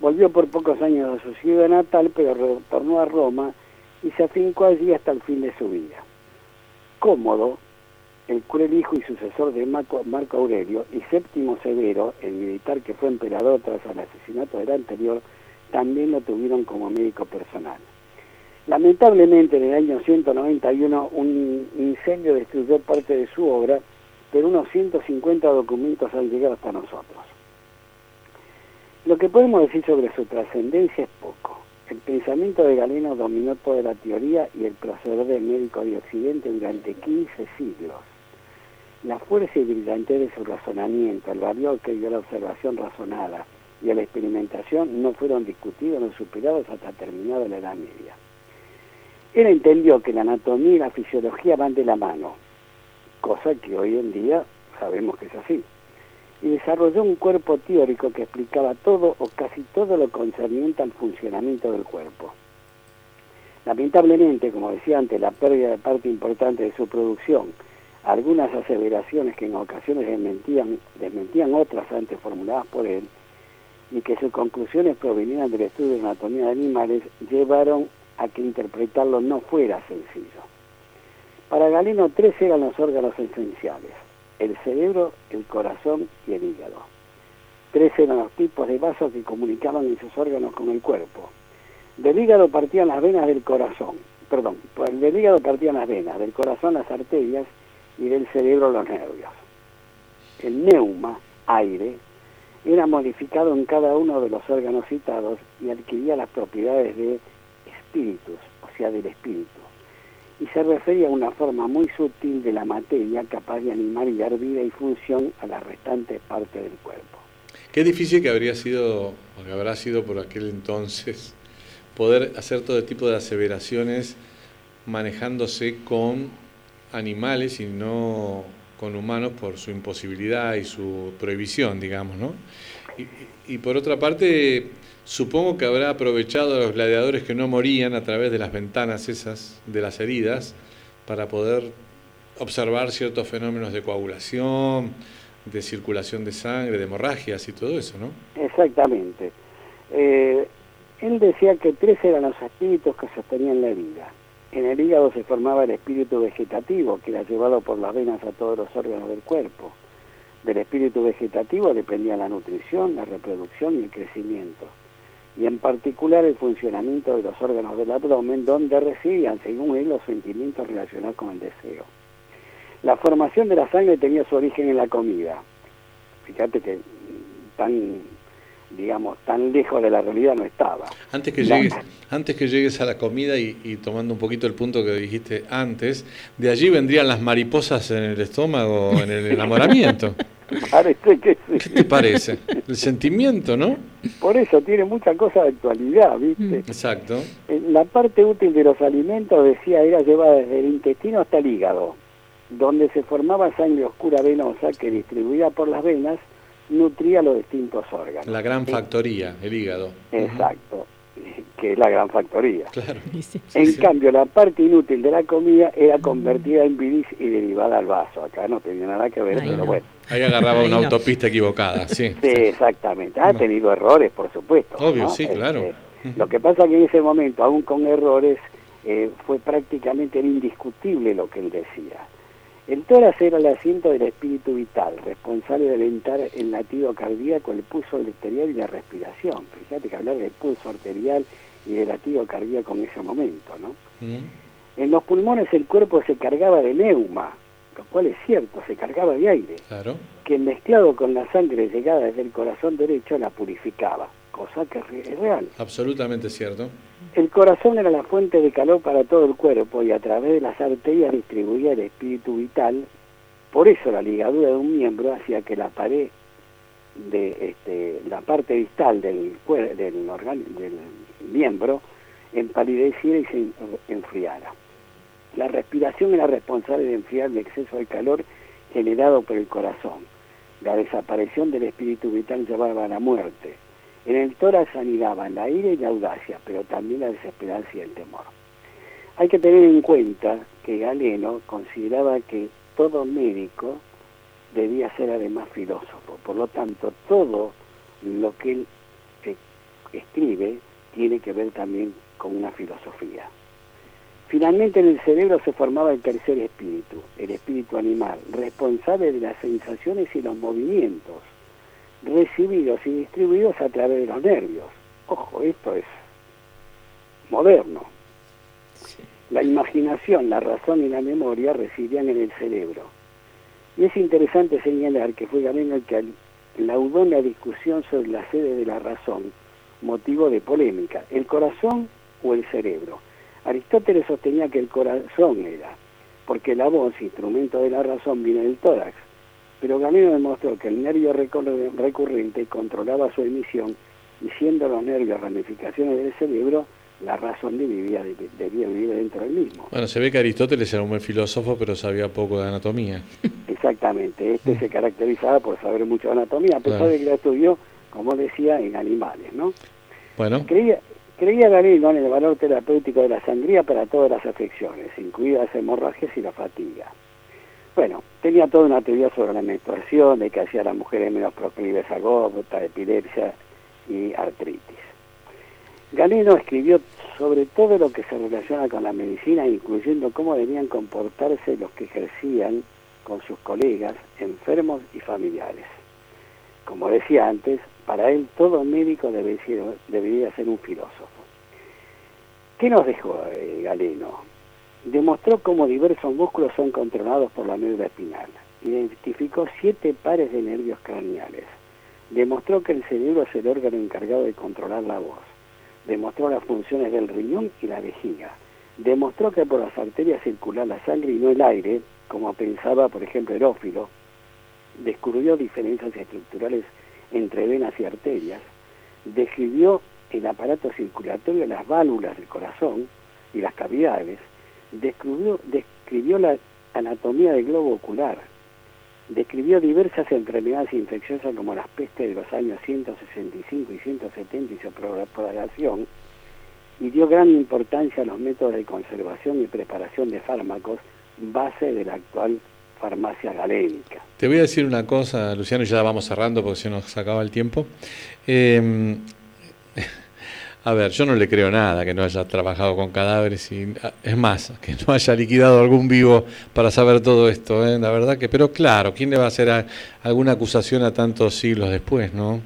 [SPEAKER 7] Volvió por pocos años a su ciudad natal, pero retornó a Roma y se afincó allí hasta el fin de su vida. Cómodo, el cruel hijo y sucesor de Marco, Aurelio, y Séptimo Severo, el militar que fue emperador tras el asesinato del anterior, también lo tuvieron como médico personal. Lamentablemente en el año 191 un incendio destruyó parte de su obra, pero unos 150 documentos han llegado hasta nosotros. Lo que podemos decir sobre su trascendencia es poco. El pensamiento de Galeno dominó toda la teoría y el proceder del médico de Occidente durante 15 siglos. La fuerza y brillantez de su razonamiento, el valor que dio la observación razonada y a la experimentación no fueron discutidos ni superados hasta terminada la Edad Media. Él entendió que la anatomía y la fisiología van de la mano, cosa que hoy en día sabemos que es así, y desarrolló un cuerpo teórico que explicaba todo o casi todo lo concerniente al funcionamiento del cuerpo. Lamentablemente, como decía antes, la pérdida de parte importante de su producción algunas aseveraciones que en ocasiones desmentían, desmentían otras antes formuladas por él, y que sus conclusiones provenían del estudio de anatomía de animales, llevaron a que interpretarlo no fuera sencillo. Para Galeno tres eran los órganos esenciales, el cerebro, el corazón y el hígado. Tres eran los tipos de vasos que comunicaban esos órganos con el cuerpo. Del hígado partían las venas del corazón, perdón, del hígado partían las venas, del corazón las arterias y del cerebro los nervios. El neuma, aire, era modificado en cada uno de los órganos citados y adquiría las propiedades de espíritus, o sea, del espíritu. Y se refería a una forma muy sutil de la materia capaz de animar y dar vida y función a las restantes partes del cuerpo.
[SPEAKER 1] Qué difícil que habría sido, o que habrá sido por aquel entonces, poder hacer todo tipo de aseveraciones manejándose con animales y no con humanos por su imposibilidad y su prohibición, digamos, ¿no? Y, por otra parte, supongo que habrá aprovechado a los gladiadores que no morían a través de las ventanas esas, de las heridas, para poder observar ciertos fenómenos de coagulación, de circulación de sangre, de hemorragias y todo eso, ¿no?
[SPEAKER 7] Exactamente. Eh, él decía que tres eran los espíritus que sostenían la vida en el hígado se formaba el espíritu vegetativo, que era llevado por las venas a todos los órganos del cuerpo. Del espíritu vegetativo dependía la nutrición, la reproducción y el crecimiento, y en particular el funcionamiento de los órganos del abdomen, donde residían, según él, los sentimientos relacionados con el deseo. La formación de la sangre tenía su origen en la comida. Fíjate que tan digamos, tan lejos de la realidad no estaba.
[SPEAKER 1] Antes que, llegues, antes que llegues a la comida y, tomando un poquito el punto que dijiste antes, de allí vendrían las mariposas en el estómago, en el enamoramiento. *laughs* *laughs*
[SPEAKER 7] Parece que sí.
[SPEAKER 1] ¿Qué te parece? El sentimiento, ¿no?
[SPEAKER 7] Por eso tiene mucha cosa de actualidad, ¿viste?
[SPEAKER 1] Exacto.
[SPEAKER 7] Eh, La parte útil de los alimentos, decía, era llevada desde el intestino hasta el hígado, donde se formaba sangre oscura venosa que distribuida por las venas nutría los distintos órganos.
[SPEAKER 1] La gran factoría, el hígado.
[SPEAKER 7] Exacto, que es la gran factoría.
[SPEAKER 1] Claro.
[SPEAKER 2] Sí.
[SPEAKER 7] En cambio, la parte inútil de la comida era convertida en bilis y derivada al vaso. Acá no tenía nada que ver,
[SPEAKER 2] Ahí
[SPEAKER 7] pero
[SPEAKER 2] no.
[SPEAKER 7] bueno.
[SPEAKER 1] Ahí agarraba
[SPEAKER 2] Ahí
[SPEAKER 1] una
[SPEAKER 2] no.
[SPEAKER 1] autopista equivocada, sí.
[SPEAKER 7] Sí, exactamente. Ha tenido errores, por supuesto.
[SPEAKER 1] Obvio,
[SPEAKER 7] ¿no?
[SPEAKER 1] sí, claro.
[SPEAKER 7] Este, Lo que pasa que en ese momento, aún con errores, eh, fue prácticamente era indiscutible lo que él decía. El tórax era el asiento del espíritu vital, responsable de alentar el latido cardíaco, el pulso arterial y la respiración. Fíjate que hablar del pulso arterial y del latido cardíaco en ese momento, ¿no? En los pulmones el cuerpo se cargaba de neuma, lo cual es cierto, se cargaba de aire
[SPEAKER 1] Claro.
[SPEAKER 7] que mezclado con la sangre llegada desde el corazón derecho la purificaba, cosa que es re- es real.
[SPEAKER 1] Absolutamente cierto.
[SPEAKER 7] El corazón era la fuente de calor para todo el cuerpo y a través de las arterias distribuía el espíritu vital. Por eso la ligadura de un miembro hacía que la pared de este, la parte distal del, del, organ- del miembro empalideciera y se en- enfriara. La respiración era responsable de enfriar el exceso de calor generado por el corazón. La desaparición del espíritu vital llevaba a la muerte. En el tórax anidaban la ira y la audacia, pero también la desesperanza y el temor. Hay que tener en cuenta que Galeno consideraba que todo médico debía ser además filósofo. Por lo tanto, todo lo que él eh, escribe tiene que ver también con una filosofía. Finalmente en el cerebro se formaba el tercer espíritu, el espíritu animal, responsable de las sensaciones y los movimientos, recibidos y distribuidos a través de los nervios. Ojo, esto es moderno. La imaginación, la razón y la memoria residían en el cerebro. Y es interesante señalar que fue Galeno el que laudó la discusión sobre la sede de la razón, motivo de polémica, el corazón o el cerebro. Aristóteles sostenía que el corazón era, porque la voz, instrumento de la razón, viene del tórax, pero Galeno demostró que el nervio recurrente controlaba su emisión y siendo los nervios ramificaciones del cerebro, la razón debía, debía vivir dentro del mismo.
[SPEAKER 1] Bueno, se ve que Aristóteles era un buen filósofo, pero sabía poco de anatomía. *laughs*
[SPEAKER 7] Exactamente, este se caracterizaba por saber mucho de anatomía, a pesar
[SPEAKER 1] Claro.
[SPEAKER 7] de que la estudió, como decía, en animales, ¿no?
[SPEAKER 1] Bueno,
[SPEAKER 7] Creía, creía Galeno en el valor terapéutico de la sangría para todas las afecciones, incluidas hemorragias y la fatiga. Bueno, tenía toda una teoría sobre la menstruación, de que hacía a las mujeres menos proclives a gota, epilepsia y artritis. Galeno escribió sobre todo lo que se relaciona con la medicina, incluyendo cómo debían comportarse los que ejercían con sus colegas, enfermos y familiares. Como decía antes, para él todo médico debería ser un filósofo. ¿Qué nos dejó eh, Galeno? Demostró cómo diversos músculos son controlados por la médula espinal. Identificó siete pares de nervios craneales. Demostró que el cerebro es el órgano encargado de controlar la voz. Demostró las funciones del riñón y la vejiga. Demostró que por las arterias circula la sangre y no el aire, como pensaba, por ejemplo, Herófilo. Descubrió diferencias estructurales entre venas y arterias. Describió el aparato circulatorio, las válvulas del corazón y las cavidades. Descubrió, describió la anatomía del globo ocular. Describió diversas enfermedades infecciosas como las pestes de los años 165 y 170 y su propagación, y dio gran importancia a los métodos de conservación y preparación de fármacos, base de la actual farmacia galénica.
[SPEAKER 1] te voy a decir una cosa, Luciano, y ya vamos cerrando porque se nos acaba el tiempo. Eh, a ver, yo no le creo nada que no haya trabajado con cadáveres y es más, que no haya liquidado algún vivo para saber todo esto, ¿eh? la verdad que, pero claro, ¿quién le va a hacer a- alguna acusación a tantos siglos después, no?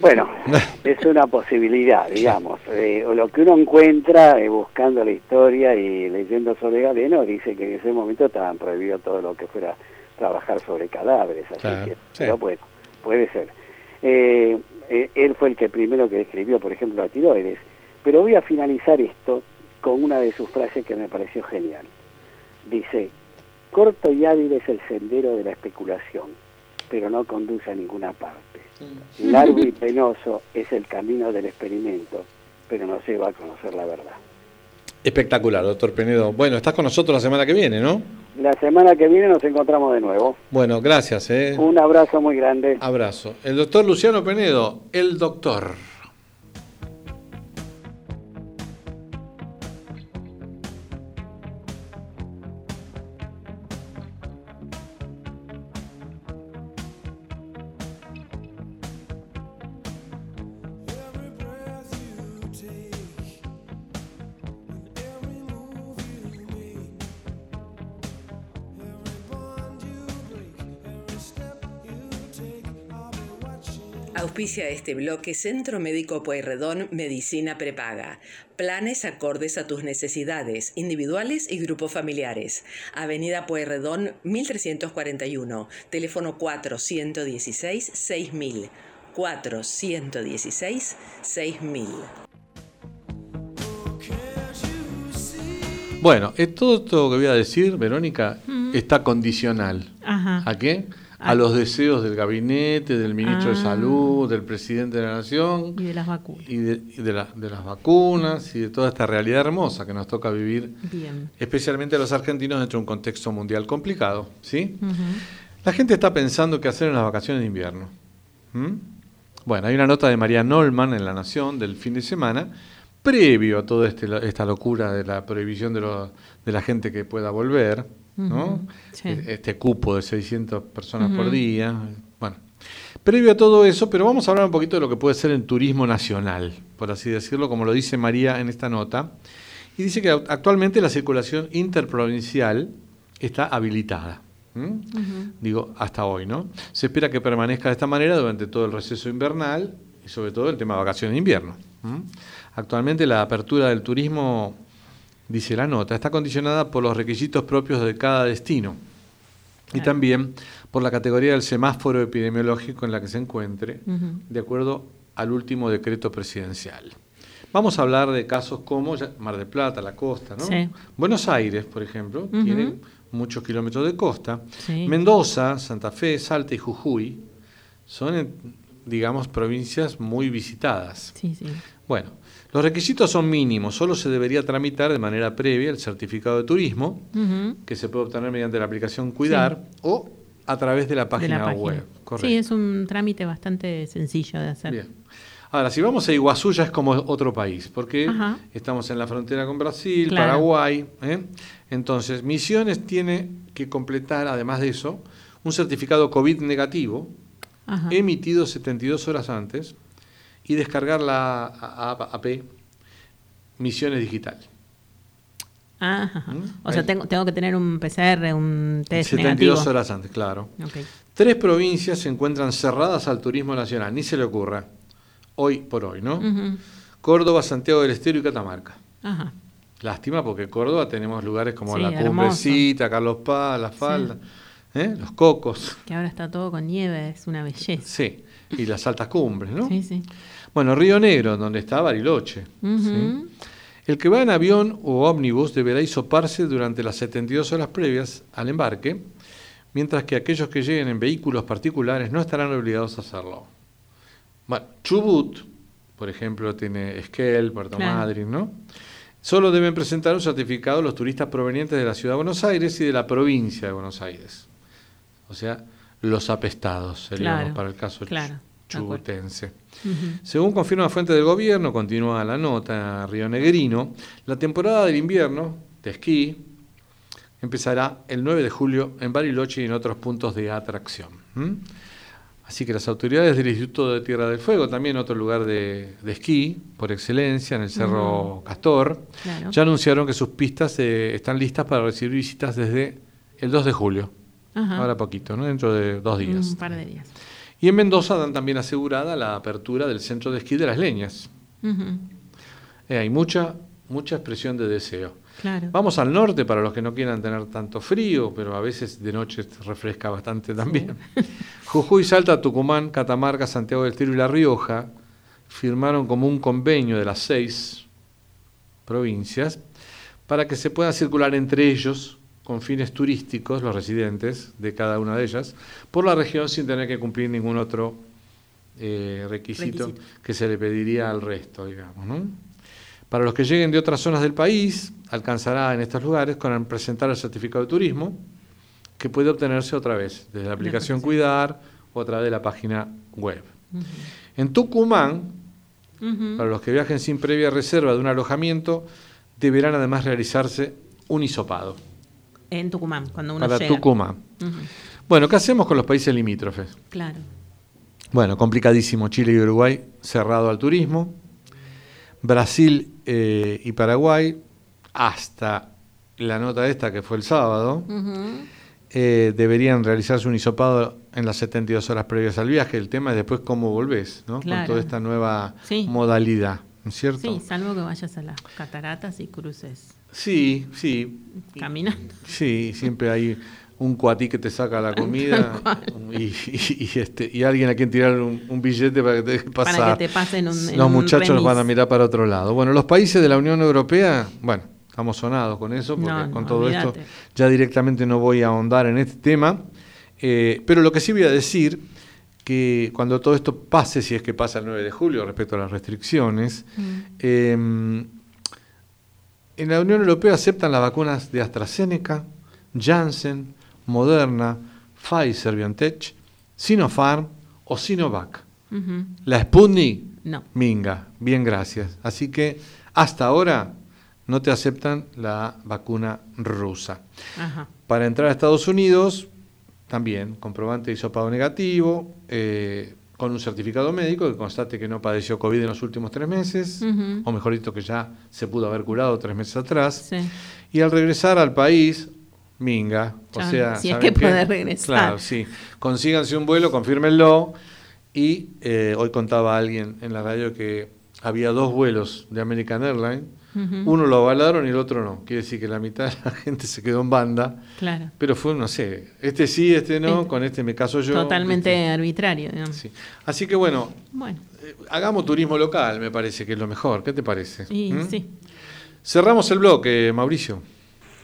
[SPEAKER 7] Bueno, *laughs* es una posibilidad, digamos. Eh, o lo que uno encuentra eh, buscando la historia y leyendo sobre Galeno dice que en ese momento estaban prohibido todo lo que fuera trabajar sobre cadáveres. Así
[SPEAKER 1] Claro,
[SPEAKER 7] que,
[SPEAKER 1] sí.
[SPEAKER 7] pero bueno, puede ser. Eh, eh, él fue el que primero que escribió, por ejemplo, la tiroides. Pero voy a finalizar esto con una de sus frases que me pareció genial. Dice, corto y hábil es el sendero de la especulación, pero no conduce a ninguna parte. Largo *laughs* y penoso es el camino del experimento, pero no se va a conocer la verdad.
[SPEAKER 1] Espectacular, doctor Penedo. Bueno, estás con nosotros la semana que viene, ¿no?
[SPEAKER 7] La semana que viene nos encontramos de nuevo.
[SPEAKER 1] Bueno, gracias. ¿eh?
[SPEAKER 7] Un abrazo muy grande.
[SPEAKER 1] Abrazo. El doctor Luciano Penedo, el doctor.
[SPEAKER 8] Este bloque Centro Médico Pueyrredón Medicina Prepaga. Planes acordes a tus necesidades, individuales y grupos familiares. Avenida Pueyrredón 1341, teléfono 416 6000. 416 6000.
[SPEAKER 1] Bueno, es todo esto que voy a decir, Verónica, está condicional.
[SPEAKER 2] Ajá.
[SPEAKER 1] ¿A qué? A los deseos del gabinete, del ministro de
[SPEAKER 2] Ah.
[SPEAKER 1] Salud, del presidente de la Nación
[SPEAKER 2] Y de las vacunas.
[SPEAKER 1] y, de, y de la- de las vacunas y de toda esta realidad hermosa que nos toca vivir,
[SPEAKER 2] Bien.
[SPEAKER 1] especialmente a los argentinos dentro de un contexto mundial complicado. ¿sí? La gente está pensando qué hacer en las vacaciones de invierno. ¿Mm? Bueno, hay una nota de María Nolman en La Nación del fin de semana, previo a toda este, esta locura de la prohibición de, lo- de la gente que pueda volver, ¿no?
[SPEAKER 2] Sí.
[SPEAKER 1] Este cupo de 600 personas por día. Bueno, previo a todo eso, pero vamos a hablar un poquito de lo que puede ser en turismo nacional, por así decirlo, como lo dice María en esta nota. Y dice que actualmente la circulación interprovincial está habilitada. Digo, hasta hoy, ¿no? Se espera que permanezca de esta manera durante todo el receso invernal y sobre todo el tema de vacaciones de invierno. Actualmente la apertura del turismo, dice la nota, está condicionada por los requisitos propios de cada destino y también por la categoría del semáforo epidemiológico en la que se encuentre, de acuerdo al último decreto presidencial. Vamos a hablar de casos como Mar del Plata, la costa, ¿no?
[SPEAKER 2] Sí.
[SPEAKER 1] Buenos Aires, por ejemplo,
[SPEAKER 2] Ujú.
[SPEAKER 1] tiene muchos kilómetros de costa.
[SPEAKER 2] Sí.
[SPEAKER 1] Mendoza, Santa Fe, Salta y Jujuy son, eh, digamos, provincias muy visitadas.
[SPEAKER 2] Sí, sí.
[SPEAKER 1] Bueno, los requisitos son mínimos, solo se debería tramitar de manera previa el certificado de turismo, que se puede obtener mediante la aplicación Cuidar o a través de la
[SPEAKER 2] De
[SPEAKER 1] página,
[SPEAKER 2] la página.
[SPEAKER 1] web. Correcto.
[SPEAKER 2] Sí, es un trámite bastante sencillo de hacer.
[SPEAKER 1] Bien. Ahora, si vamos a Iguazú ya es como otro país, porque
[SPEAKER 2] Ajá.
[SPEAKER 1] estamos en la frontera con Brasil,
[SPEAKER 2] Claro.
[SPEAKER 1] Paraguay. ¿eh? Entonces, Misiones tiene que completar, además de eso, un certificado COVID negativo,
[SPEAKER 2] Ajá.
[SPEAKER 1] emitido 72 horas antes, y descargar la a- a- AP Misiones Digital.
[SPEAKER 2] Ajá.
[SPEAKER 1] ¿Mm?
[SPEAKER 2] O sea, tengo, tengo que tener un PCR, un test
[SPEAKER 1] 72
[SPEAKER 2] negativo.
[SPEAKER 1] horas antes, claro. Tres provincias se encuentran cerradas al turismo nacional, ni se le ocurra. Hoy por hoy, ¿no? Córdoba, Santiago del Estero y Catamarca.
[SPEAKER 2] Ajá.
[SPEAKER 1] Lástima porque Córdoba tenemos lugares como
[SPEAKER 2] Sí,
[SPEAKER 1] la
[SPEAKER 2] hermoso.
[SPEAKER 1] Cumbrecita, Carlos Paz, La Falda, ¿eh? los Cocos,
[SPEAKER 2] Que ahora está todo con nieve, es una belleza.
[SPEAKER 1] sí, y las altas cumbres, ¿no?
[SPEAKER 2] Sí, sí.
[SPEAKER 1] Bueno, Río Negro, donde está Bariloche. El que va en avión o ómnibus deberá hisoparse durante las 72 horas previas al embarque, mientras que aquellos que lleguen en vehículos particulares no estarán obligados a hacerlo. Bueno, Chubut, por ejemplo, tiene Esquel, Puerto
[SPEAKER 2] Claro.
[SPEAKER 1] Madryn, ¿no? Solo deben presentar un certificado los turistas provenientes de la ciudad de Buenos Aires y de la provincia de Buenos Aires. O sea, los apestados, seríamos
[SPEAKER 2] Claro,
[SPEAKER 1] para el caso
[SPEAKER 2] claro,
[SPEAKER 1] chubutense. Según confirma fuente del gobierno, continúa la nota Río Negrino, la temporada del invierno de esquí empezará el 9 de julio en Bariloche y en otros puntos de atracción. Así que las autoridades del Instituto de Tierra del Fuego, también otro lugar de, de esquí por excelencia, en el Cerro Castor,
[SPEAKER 2] Claro.
[SPEAKER 1] ya anunciaron que sus pistas eh, están listas para recibir visitas desde el 2 de julio. Ahora poquito, ¿no? dentro de dos días.
[SPEAKER 2] Un par de días.
[SPEAKER 1] Y en Mendoza dan también asegurada la apertura del centro de esquí de las Leñas. Eh, hay mucha, mucha expresión de deseo.
[SPEAKER 2] Claro.
[SPEAKER 1] Vamos al norte para los que no quieran tener tanto frío, pero a veces de noche refresca bastante también. *laughs* Jujuy, Salta, Tucumán, Catamarca, Santiago del Estero y La Rioja firmaron como un convenio de las seis provincias para que se pueda circular entre ellos con fines turísticos, los residentes de cada una de ellas, por la región sin tener que cumplir ningún otro eh, requisito,
[SPEAKER 2] Requisito.
[SPEAKER 1] que se le pediría al resto, digamos. ¿no? Para los que lleguen de otras zonas del país, alcanzará en estos lugares con presentar el certificado de turismo, que puede obtenerse otra vez desde la aplicación Cuidar o a través de la página web. En Tucumán, para los que viajen sin previa reserva de un alojamiento, deberán además realizarse un hisopado
[SPEAKER 2] En Tucumán, cuando uno
[SPEAKER 1] para
[SPEAKER 2] llega.
[SPEAKER 1] Tucumán.
[SPEAKER 2] Ujú.
[SPEAKER 1] Bueno, ¿qué hacemos con los países limítrofes?
[SPEAKER 2] Claro.
[SPEAKER 1] Bueno, complicadísimo. Chile y Uruguay cerrado al turismo. Brasil eh, y Paraguay, hasta la nota esta que fue el sábado, eh, deberían realizarse un hisopado en las 72 horas previas al viaje. El tema es después cómo volvés, ¿no? Con toda esta nueva
[SPEAKER 2] Sí.
[SPEAKER 1] modalidad, ¿no es cierto?
[SPEAKER 2] Sí, salvo que vayas a las cataratas y cruces
[SPEAKER 1] Sí, sí,
[SPEAKER 2] caminando.
[SPEAKER 1] sí, siempre hay un cuatí que te saca la comida y, y- y este, y alguien a quien tirar un, un billete para que te deje pasar.
[SPEAKER 2] Para que te pasen un,
[SPEAKER 1] Los muchachos van a mirar para otro lado. Bueno, los países de la Unión Europea, bueno, estamos sonados con eso, porque
[SPEAKER 2] No, no,
[SPEAKER 1] con todo esto ya directamente no voy a ahondar en este tema. Eh, pero lo que sí voy a decir, que cuando todo esto pase, si es que pasa el 9 de julio respecto a las restricciones,
[SPEAKER 2] Mm.
[SPEAKER 1] eh, en la Unión Europea aceptan las vacunas de AstraZeneca, Janssen, Moderna, Pfizer, BioNTech, Sinopharm o Sinovac. La Sputnik,
[SPEAKER 2] No.
[SPEAKER 1] minga, bien gracias. Así que hasta ahora no te aceptan la vacuna rusa.
[SPEAKER 2] Ajá.
[SPEAKER 1] Para entrar a Estados Unidos, también comprobante de hisopado negativo, eh, con un certificado médico que constate que no padeció COVID en los últimos tres meses, o mejor dicho, que ya se pudo haber curado tres meses atrás.
[SPEAKER 2] Sí.
[SPEAKER 1] Y al regresar al país, minga. O
[SPEAKER 2] Ya,
[SPEAKER 1] sea,
[SPEAKER 2] si es
[SPEAKER 1] ¿saben
[SPEAKER 2] que podés regresar.
[SPEAKER 1] Claro, sí. Consíganse un vuelo, confírmenlo. Y eh, hoy contaba alguien en la radio que había dos vuelos de American Airlines. Uno lo avalaron y el otro no. Quiere decir que la mitad de la gente se quedó en banda.
[SPEAKER 2] Claro.
[SPEAKER 1] Pero fue, no sé, este sí, este no,
[SPEAKER 2] Sí.
[SPEAKER 1] con este me caso yo.
[SPEAKER 2] Totalmente arbitrario. digamos.
[SPEAKER 1] Sí. Así que bueno,
[SPEAKER 2] Bueno,
[SPEAKER 1] eh, hagamos turismo local, me parece que es lo mejor. ¿Qué te parece?
[SPEAKER 2] y
[SPEAKER 1] ¿Mm?
[SPEAKER 2] sí.
[SPEAKER 1] Cerramos el bloque, Mauricio.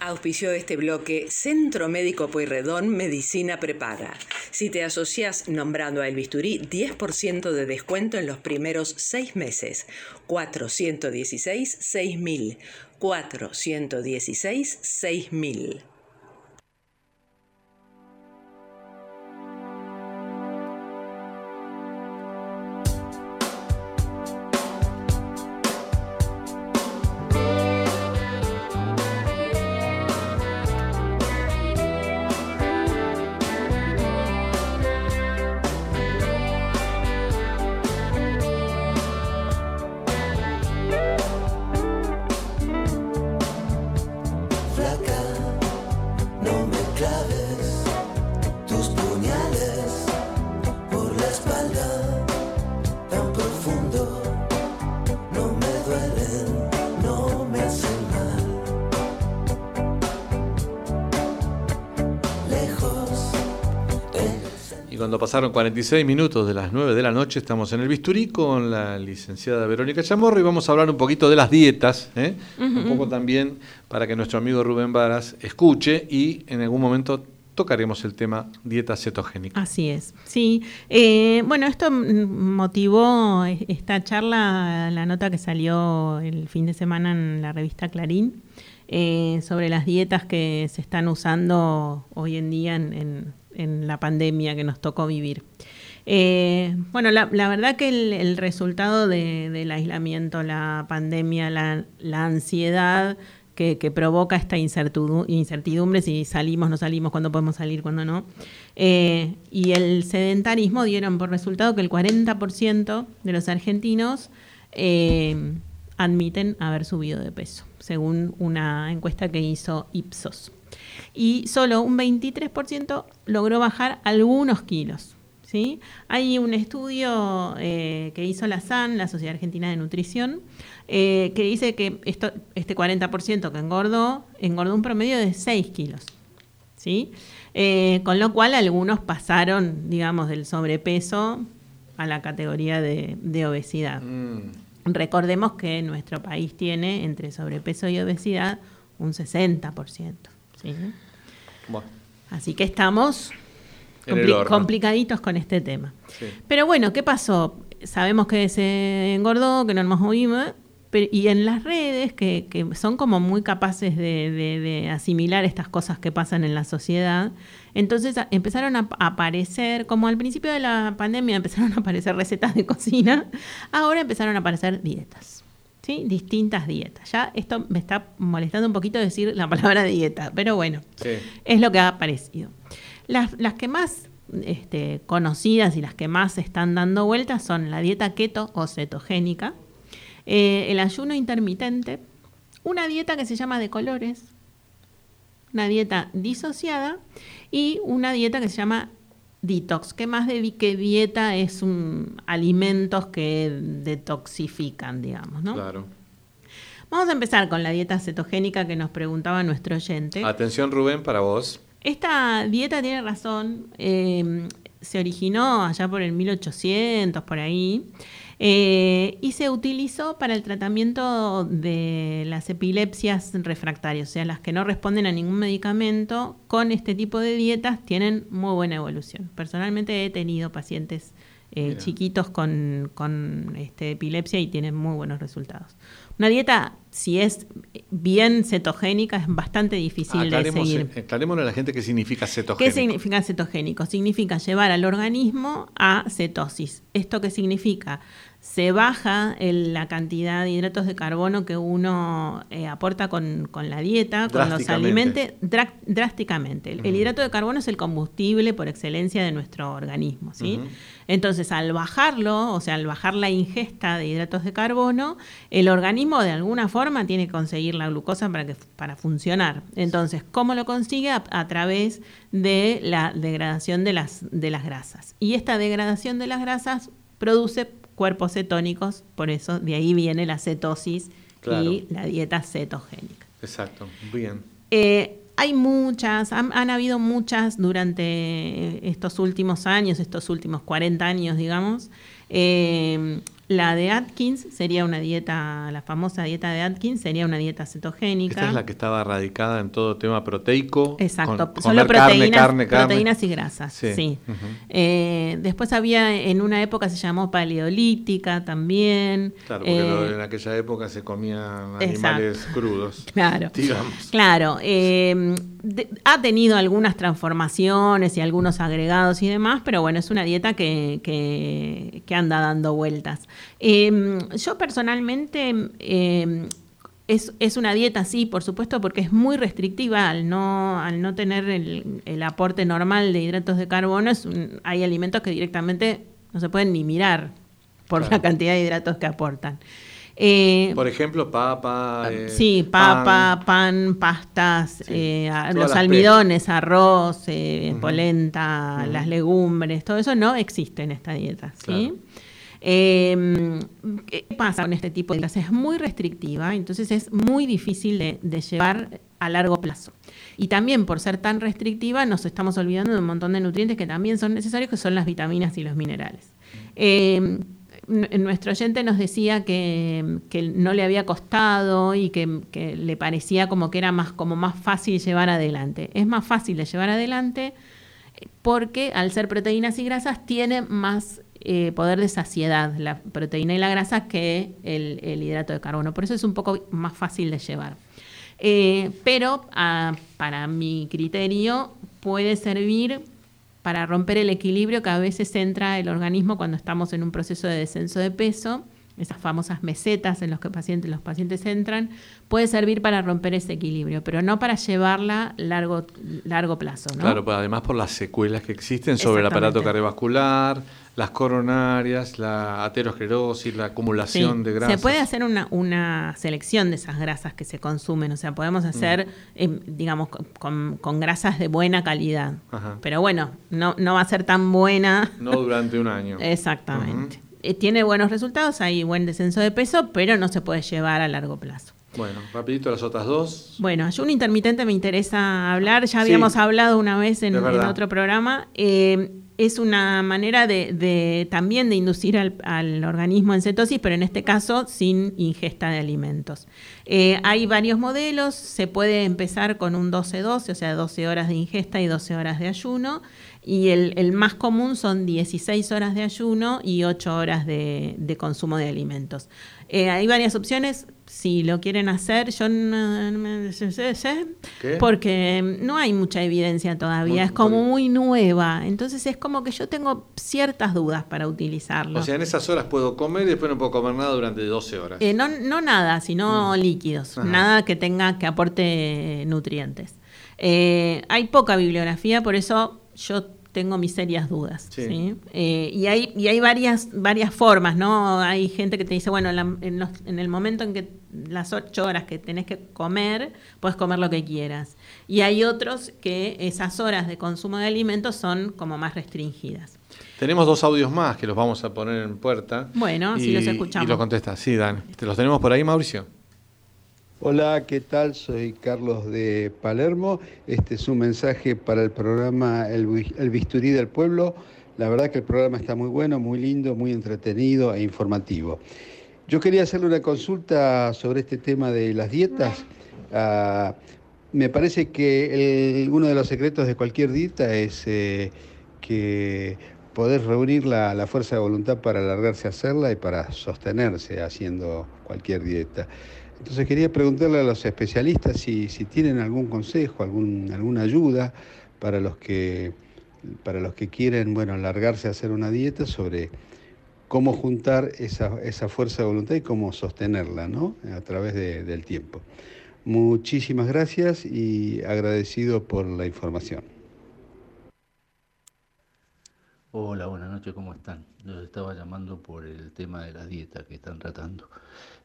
[SPEAKER 8] Auspició este bloque Centro Médico Pueyrredón Medicina Prepara. Si te asocias nombrando a El Bisturí, 10% de descuento en los primeros seis meses.
[SPEAKER 4] 416 6000. 416
[SPEAKER 1] 6000. Cuando pasaron 46 minutos de las 9 de la noche, estamos en el bisturí con la licenciada Verónica Chamorro y vamos a hablar un poquito de las dietas, ¿eh? un poco también para que nuestro amigo Rubén Varas escuche y en algún momento tocaremos el tema dieta cetogénica.
[SPEAKER 2] Así es, sí. Eh, bueno, esto motivó esta charla, la nota que salió el fin de semana en la revista Clarín, eh, sobre las dietas que se están usando hoy en día en, en- en la pandemia que nos tocó vivir. Eh, bueno, la, verdad que el, resultado de- del aislamiento, la pandemia, la, ansiedad que, provoca esta incertidu- incertidumbre, si salimos, no salimos, cuándo podemos salir, cuándo no, eh, y el sedentarismo dieron por resultado que el 40% de los argentinos eh, admiten haber subido de peso, según una encuesta que hizo Ipsos. Y solo un 23% logró bajar algunos kilos. ¿sí? Hay un estudio eh, que hizo la SAN, la Sociedad Argentina de Nutrición, eh, que dice que esto, este 40% que engordó, engordó un promedio de 6 kilos. ¿sí? Eh, con lo cual algunos pasaron, digamos, del sobrepeso a la categoría de, de obesidad.
[SPEAKER 1] Mm,
[SPEAKER 2] Recordemos que nuestro país tiene entre sobrepeso y obesidad un 60%. ¿Sí?
[SPEAKER 1] Bueno,
[SPEAKER 2] Así que estamos compli- complicaditos con este tema.
[SPEAKER 1] sí.
[SPEAKER 2] Pero bueno, ¿qué pasó? Sabemos que se engordó, que no nos movimos, pero- y en las redes, que, que son como muy capaces de, de- de asimilar estas cosas que pasan en la sociedad, entonces a- empezaron a, a aparecer, como al principio de la pandemia *laughs* empezaron a aparecer recetas de cocina, ahora empezaron a aparecer dietas. ¿Sí? Distintas dietas. Ya esto me está molestando un poquito decir la palabra dieta, pero bueno,
[SPEAKER 1] Sí.
[SPEAKER 2] es lo que ha aparecido. Las, las que más este, conocidas y las que más están dando vueltas son la dieta keto o cetogénica, eh, el ayuno intermitente, una dieta que se llama de colores, una dieta disociada y una dieta que se llama detox, que más de que dieta es un, alimentos que detoxifican, digamos, ¿no?
[SPEAKER 1] Claro.
[SPEAKER 2] Vamos a empezar con la dieta cetogénica que nos preguntaba nuestro oyente.
[SPEAKER 1] Atención, Rubén, para vos.
[SPEAKER 2] Esta dieta tiene razón, eh, se originó allá por el 1800, por ahí, eh, y se utilizó para el tratamiento de las epilepsias refractarias, o sea, las que no responden a ningún medicamento, con este tipo de dietas tienen muy buena evolución. Personalmente he tenido pacientes eh, chiquitos con, con, este, epilepsia y tienen muy buenos resultados. Una dieta, si es bien cetogénica, es bastante difícil de
[SPEAKER 1] Aclaremos,
[SPEAKER 2] seguir.
[SPEAKER 1] eh, aclarémosle a la gente qué significa
[SPEAKER 2] ¿Qué
[SPEAKER 1] cetogénico.
[SPEAKER 2] significa cetogénico? Significa llevar al organismo a cetosis. ¿Esto qué significa? Se baja el- la cantidad de hidratos de carbono que uno eh, aporta con, con la dieta, con los alimentos, drásticamente. El, hidrato de carbono es el combustible por excelencia de nuestro organismo. ¿sí? Entonces, al bajarlo, o sea, al bajar la ingesta de hidratos de carbono, el organismo de alguna forma tiene que conseguir la glucosa para, que, para funcionar. Entonces, ¿cómo lo consigue? A, a través de la degradación de las, de las grasas. Y esta degradación de las grasas produce cuerpos cetónicos, por eso de ahí viene la cetosis
[SPEAKER 1] Claro.
[SPEAKER 2] y la dieta cetogénica.
[SPEAKER 1] Exacto, bien.
[SPEAKER 2] Eh, hay muchas, han, han habido muchas durante estos últimos años, estos últimos 40 años, digamos. Eh, la de Atkins sería una dieta, la famosa dieta de Atkins sería una dieta cetogénica.
[SPEAKER 1] Esta es la que estaba radicada en todo tema proteico.
[SPEAKER 2] Exacto,
[SPEAKER 1] con-
[SPEAKER 2] solo
[SPEAKER 1] comer carne,
[SPEAKER 2] proteínas,
[SPEAKER 1] carne, carne.
[SPEAKER 2] proteínas y grasas. Sí. Eh, después había, en una época se llamó paleolítica también.
[SPEAKER 1] Claro, porque
[SPEAKER 2] Eh,
[SPEAKER 1] en aquella época se comían
[SPEAKER 2] exacto.
[SPEAKER 1] animales crudos. *laughs*
[SPEAKER 2] Claro.
[SPEAKER 1] Digamos.
[SPEAKER 2] Claro, eh, de- ha tenido algunas transformaciones y algunos agregados y demás, pero bueno, es una dieta que, que- que anda dando vueltas. Eh, yo personalmente eh, es, es una dieta, sí, por supuesto, porque es muy restrictiva al no, al no tener el, el aporte normal de hidratos de carbono. Es un- hay alimentos que directamente no se pueden ni mirar por
[SPEAKER 1] Claro.
[SPEAKER 2] la cantidad de hidratos que aportan. Eh,
[SPEAKER 1] Por ejemplo, papa. eh,
[SPEAKER 2] Sí, papa, pan, pastas,
[SPEAKER 1] Sí.
[SPEAKER 2] eh, los almidones, arroz, polenta, las legumbres, todo eso no existe en esta dieta. ¿sí?
[SPEAKER 1] Claro.
[SPEAKER 2] Eh, ¿Qué pasa con este tipo de dietas? Es muy restrictiva, entonces es muy difícil de, de llevar a largo plazo. Y también por ser tan restrictiva nos estamos olvidando de un montón de nutrientes que también son necesarios, que son las vitaminas y los minerales. Eh, nuestro oyente nos decía que, no le había costado y que, le parecía como que era más, como más fácil llevar adelante. Es más fácil de llevar adelante porque al ser proteínas y grasas tiene más eh, poder de saciedad la proteína y la grasa que el, el hidrato de carbono. Por eso es un poco más fácil de llevar. Eh, pero ah, para mi criterio puede servir para romper el equilibrio que a veces entra el organismo cuando estamos en un proceso de descenso de peso, esas famosas mesetas en las que pacientes, los pacientes entran, puede servir para romper ese equilibrio, pero no para llevarla largo, largo plazo. ¿no?
[SPEAKER 1] Claro, pues además por las secuelas que existen sobre el aparato cardiovascular, las coronarias, la aterosclerosis, la acumulación
[SPEAKER 2] Sí,
[SPEAKER 1] de grasas.
[SPEAKER 2] Se puede hacer una, una selección de esas grasas que se consumen, o sea, podemos hacer, eh, digamos, con, con grasas de buena calidad.
[SPEAKER 1] Ajá.
[SPEAKER 2] Pero bueno, no, no va a ser tan buena.
[SPEAKER 1] No durante un año. *laughs*
[SPEAKER 2] Exactamente. Eh, tiene buenos resultados, hay buen descenso de peso, pero no se puede llevar a largo plazo.
[SPEAKER 1] Bueno, rapidito las otras dos.
[SPEAKER 2] Bueno, ayuno intermitente me interesa hablar, ya habíamos hablado una vez en, otro programa. Eh, es una manera de, también de inducir al, organismo en cetosis, pero en este caso sin ingesta de alimentos. Eh, hay varios modelos, se puede empezar con un 12-12, o sea, 12 horas de ingesta y 12 horas de ayuno, y el, más común son 16 horas de ayuno y 8 horas de, consumo de alimentos. Eh, hay varias opciones, si lo quieren hacer, yo no, me sé, porque no hay mucha evidencia todavía, es como muy nueva, entonces es como que yo tengo ciertas dudas para utilizarlo.
[SPEAKER 1] O sea, en esas horas puedo comer y después no puedo comer nada durante 12 horas.
[SPEAKER 2] Eh, no, no nada, sino mm. líquidos, nada que tenga, que aporte nutrientes. Eh, hay poca bibliografía, por eso yo tengo mis serias dudas. Sí. Eh, y hay, y hay varias, varias formas, ¿no? Hay gente que te dice, bueno, en, el momento en que las ocho horas que tenés que comer, puedes comer lo que quieras. Y hay otros que esas horas de consumo de alimentos son como más restringidas.
[SPEAKER 1] Tenemos dos audios más que los vamos a poner en puerta.
[SPEAKER 2] Bueno, si los escuchamos.
[SPEAKER 1] Y lo contesta. Sí, Dan. ¿Te los tenemos por ahí, Mauricio?
[SPEAKER 9] Hola, ¿qué tal? Soy Carlos de Palermo. Este es un mensaje para el programa El, Bisturí del Pueblo. La verdad que el programa está muy bueno, muy lindo, muy entretenido e informativo. Yo quería hacerle una consulta sobre este tema de las dietas. Ah, me parece que uno de los secretos de cualquier dieta es eh, que poder reunir la, fuerza de voluntad para alargarse a hacerla y para sostenerse haciendo cualquier dieta. Entonces quería preguntarle a los especialistas si, tienen algún consejo, algún, alguna ayuda para los que para los que quieren bueno, largarse a hacer una dieta sobre cómo juntar esa, esa fuerza de voluntad y cómo sostenerla ¿no? a través del tiempo. Muchísimas gracias y agradecido por la información.
[SPEAKER 10] Hola, buenas noches, ¿cómo están? Los estaba llamando por el tema de la dieta que están tratando.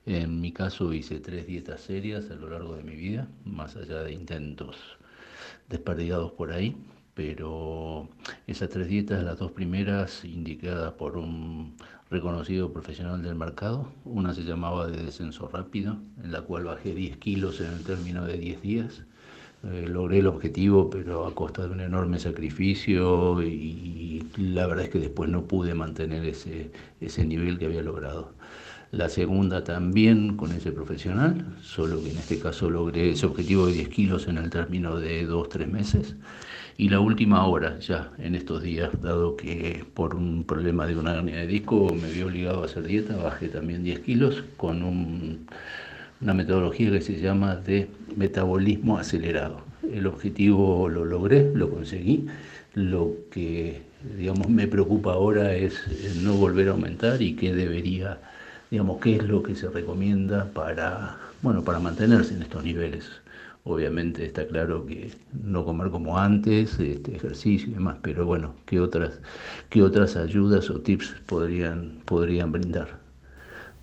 [SPEAKER 10] En mi caso hice tres dietas serias a lo largo de mi vida, más allá de intentos desperdigados por ahí, pero esas tres dietas, las dos primeras indicadas por un reconocido profesional del mercado, una se llamaba de descenso rápido, en la cual bajé 10 kilos en el término de 10 días. Eh, logré el objetivo, pero a costa de un enorme sacrificio y, la verdad es que después no pude mantener ese, ese nivel que había logrado la segunda también con ese profesional, solo que en este caso logré ese objetivo de 10 kilos en el término de 2-3 meses. Y la última hora, ya en estos días, dado que por un problema de una hernia de disco me vi obligado a hacer dieta, bajé también 10 kilos con una metodología que se llama de metabolismo acelerado. El objetivo lo logré, lo conseguí. Lo que digamos me preocupa ahora es no volver a aumentar y qué debería digamos, qué es lo que se recomienda para, bueno, para mantenerse en estos niveles. Obviamente está claro que no comer como antes, este, ejercicio y demás, pero bueno, ¿qué otras, qué otras ayudas o tips podrían, podrían brindar?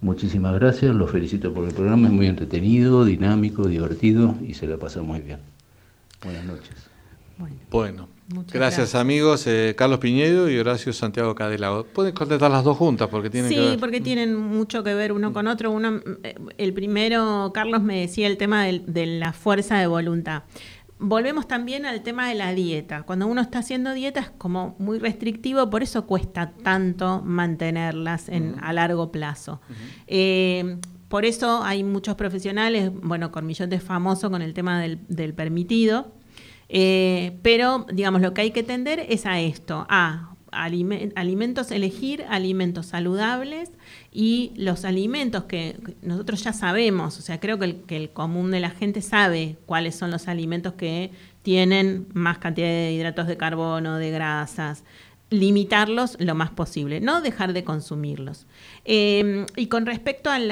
[SPEAKER 10] Muchísimas gracias, los felicito por el programa, es muy entretenido, dinámico, divertido y se la pasa muy bien. Buenas noches.
[SPEAKER 1] bueno gracias, amigos. Eh, Carlos Piñedo y Horacio Santiago Cadelao. Pueden contestar las dos juntas porque tienen
[SPEAKER 2] sí,
[SPEAKER 1] que ver.
[SPEAKER 2] porque tienen mucho que ver uno con otro. Uno, eh, el primero, Carlos me decía el tema de, la fuerza de voluntad. Volvemos también al tema de la dieta. Cuando uno está haciendo dieta es como muy restrictivo, por eso cuesta tanto mantenerlas en, a largo plazo. Eh, por eso hay muchos profesionales, bueno, Cormillot es famoso con el tema del, del permitido, eh, pero, digamos, lo que hay que tender es a esto, a alimentos, elegir alimentos saludables y los alimentos que nosotros ya sabemos, o sea, creo que el, que el común de la gente sabe cuáles son los alimentos que tienen más cantidad de hidratos de carbono, de grasas, limitarlos lo más posible, no dejar de consumirlos. Em, y con respecto al,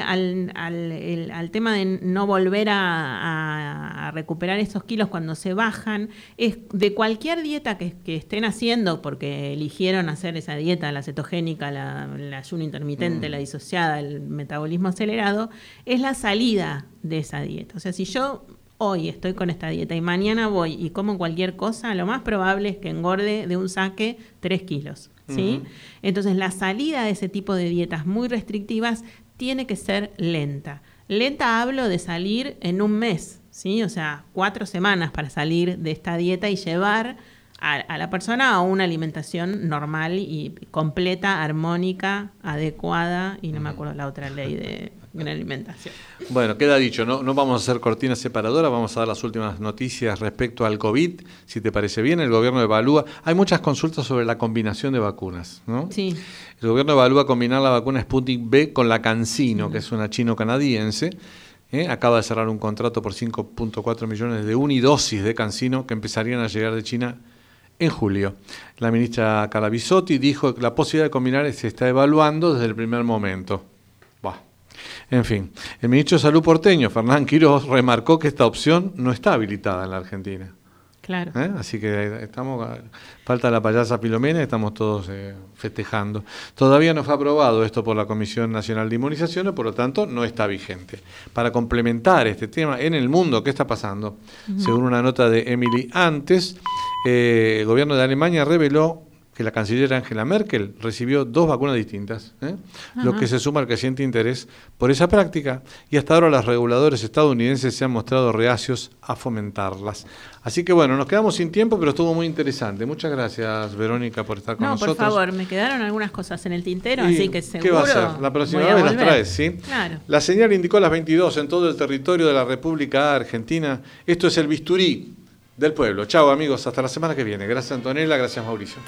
[SPEAKER 2] tema de no volver a, recuperar esos kilos cuando se bajan, es de cualquier dieta que, estén haciendo, porque eligieron hacer esa dieta, la cetogénica, la, ayuno intermitente, mm. la disociada, el metabolismo acelerado, es la salida de esa dieta. O sea, si yo hoy estoy con esta dieta y mañana voy y como cualquier cosa, lo más probable es que engorde de un saque 3 kilos. ¿sí? Entonces la salida de ese tipo de dietas muy restrictivas tiene que ser lenta. Lenta hablo de salir en un mes, ¿sí? O sea, cuatro semanas para salir de esta dieta y llevar a, la persona a una alimentación normal y completa, armónica, adecuada, y no me acuerdo la otra ley de, alimentación.
[SPEAKER 1] Bueno, queda dicho, no, no vamos a hacer cortina separadora, vamos a dar las últimas noticias respecto al COVID, si te parece bien, el gobierno evalúa, hay muchas consultas sobre la combinación de vacunas, ¿no?
[SPEAKER 2] Sí.
[SPEAKER 1] El gobierno evalúa combinar la vacuna Sputnik B con la CanSino, que es una chino-canadiense, ¿eh? acaba de cerrar un contrato por 5.4 millones de unidosis de CanSino que empezarían a llegar de China en julio. La ministra Calabisotti dijo que la posibilidad de combinar se está evaluando desde el primer momento. En fin, el ministro de Salud porteño, Fernán Quiroz, remarcó que esta opción no está habilitada en la Argentina.
[SPEAKER 2] Claro.
[SPEAKER 1] ¿Eh? Así que estamos, falta la payasa Filomena, estamos todos eh, festejando. Todavía no fue aprobado esto por la Comisión Nacional de Inmunizaciones, por lo tanto no está vigente. Para complementar este tema, en el mundo, ¿qué está pasando? Según una nota de Emily antes, eh, el gobierno de Alemania reveló que la canciller Angela Merkel recibió dos vacunas distintas, ¿eh? lo que se suma al creciente interés por esa práctica y hasta ahora los reguladores estadounidenses se han mostrado reacios a fomentarlas. Así que bueno, nos quedamos sin tiempo, pero estuvo muy interesante. Muchas gracias, Verónica, por estar con nosotros.
[SPEAKER 2] No, por favor, me quedaron algunas cosas en el tintero, así que seguro.
[SPEAKER 1] ¿Qué va a hacer? La próxima vez las traes, ¿sí?
[SPEAKER 2] Claro.
[SPEAKER 1] La señal indicó las 22 en todo el territorio de la República Argentina. Esto es el bisturí del pueblo. Chao amigos, hasta la semana que viene. Gracias Antonella, gracias Mauricio.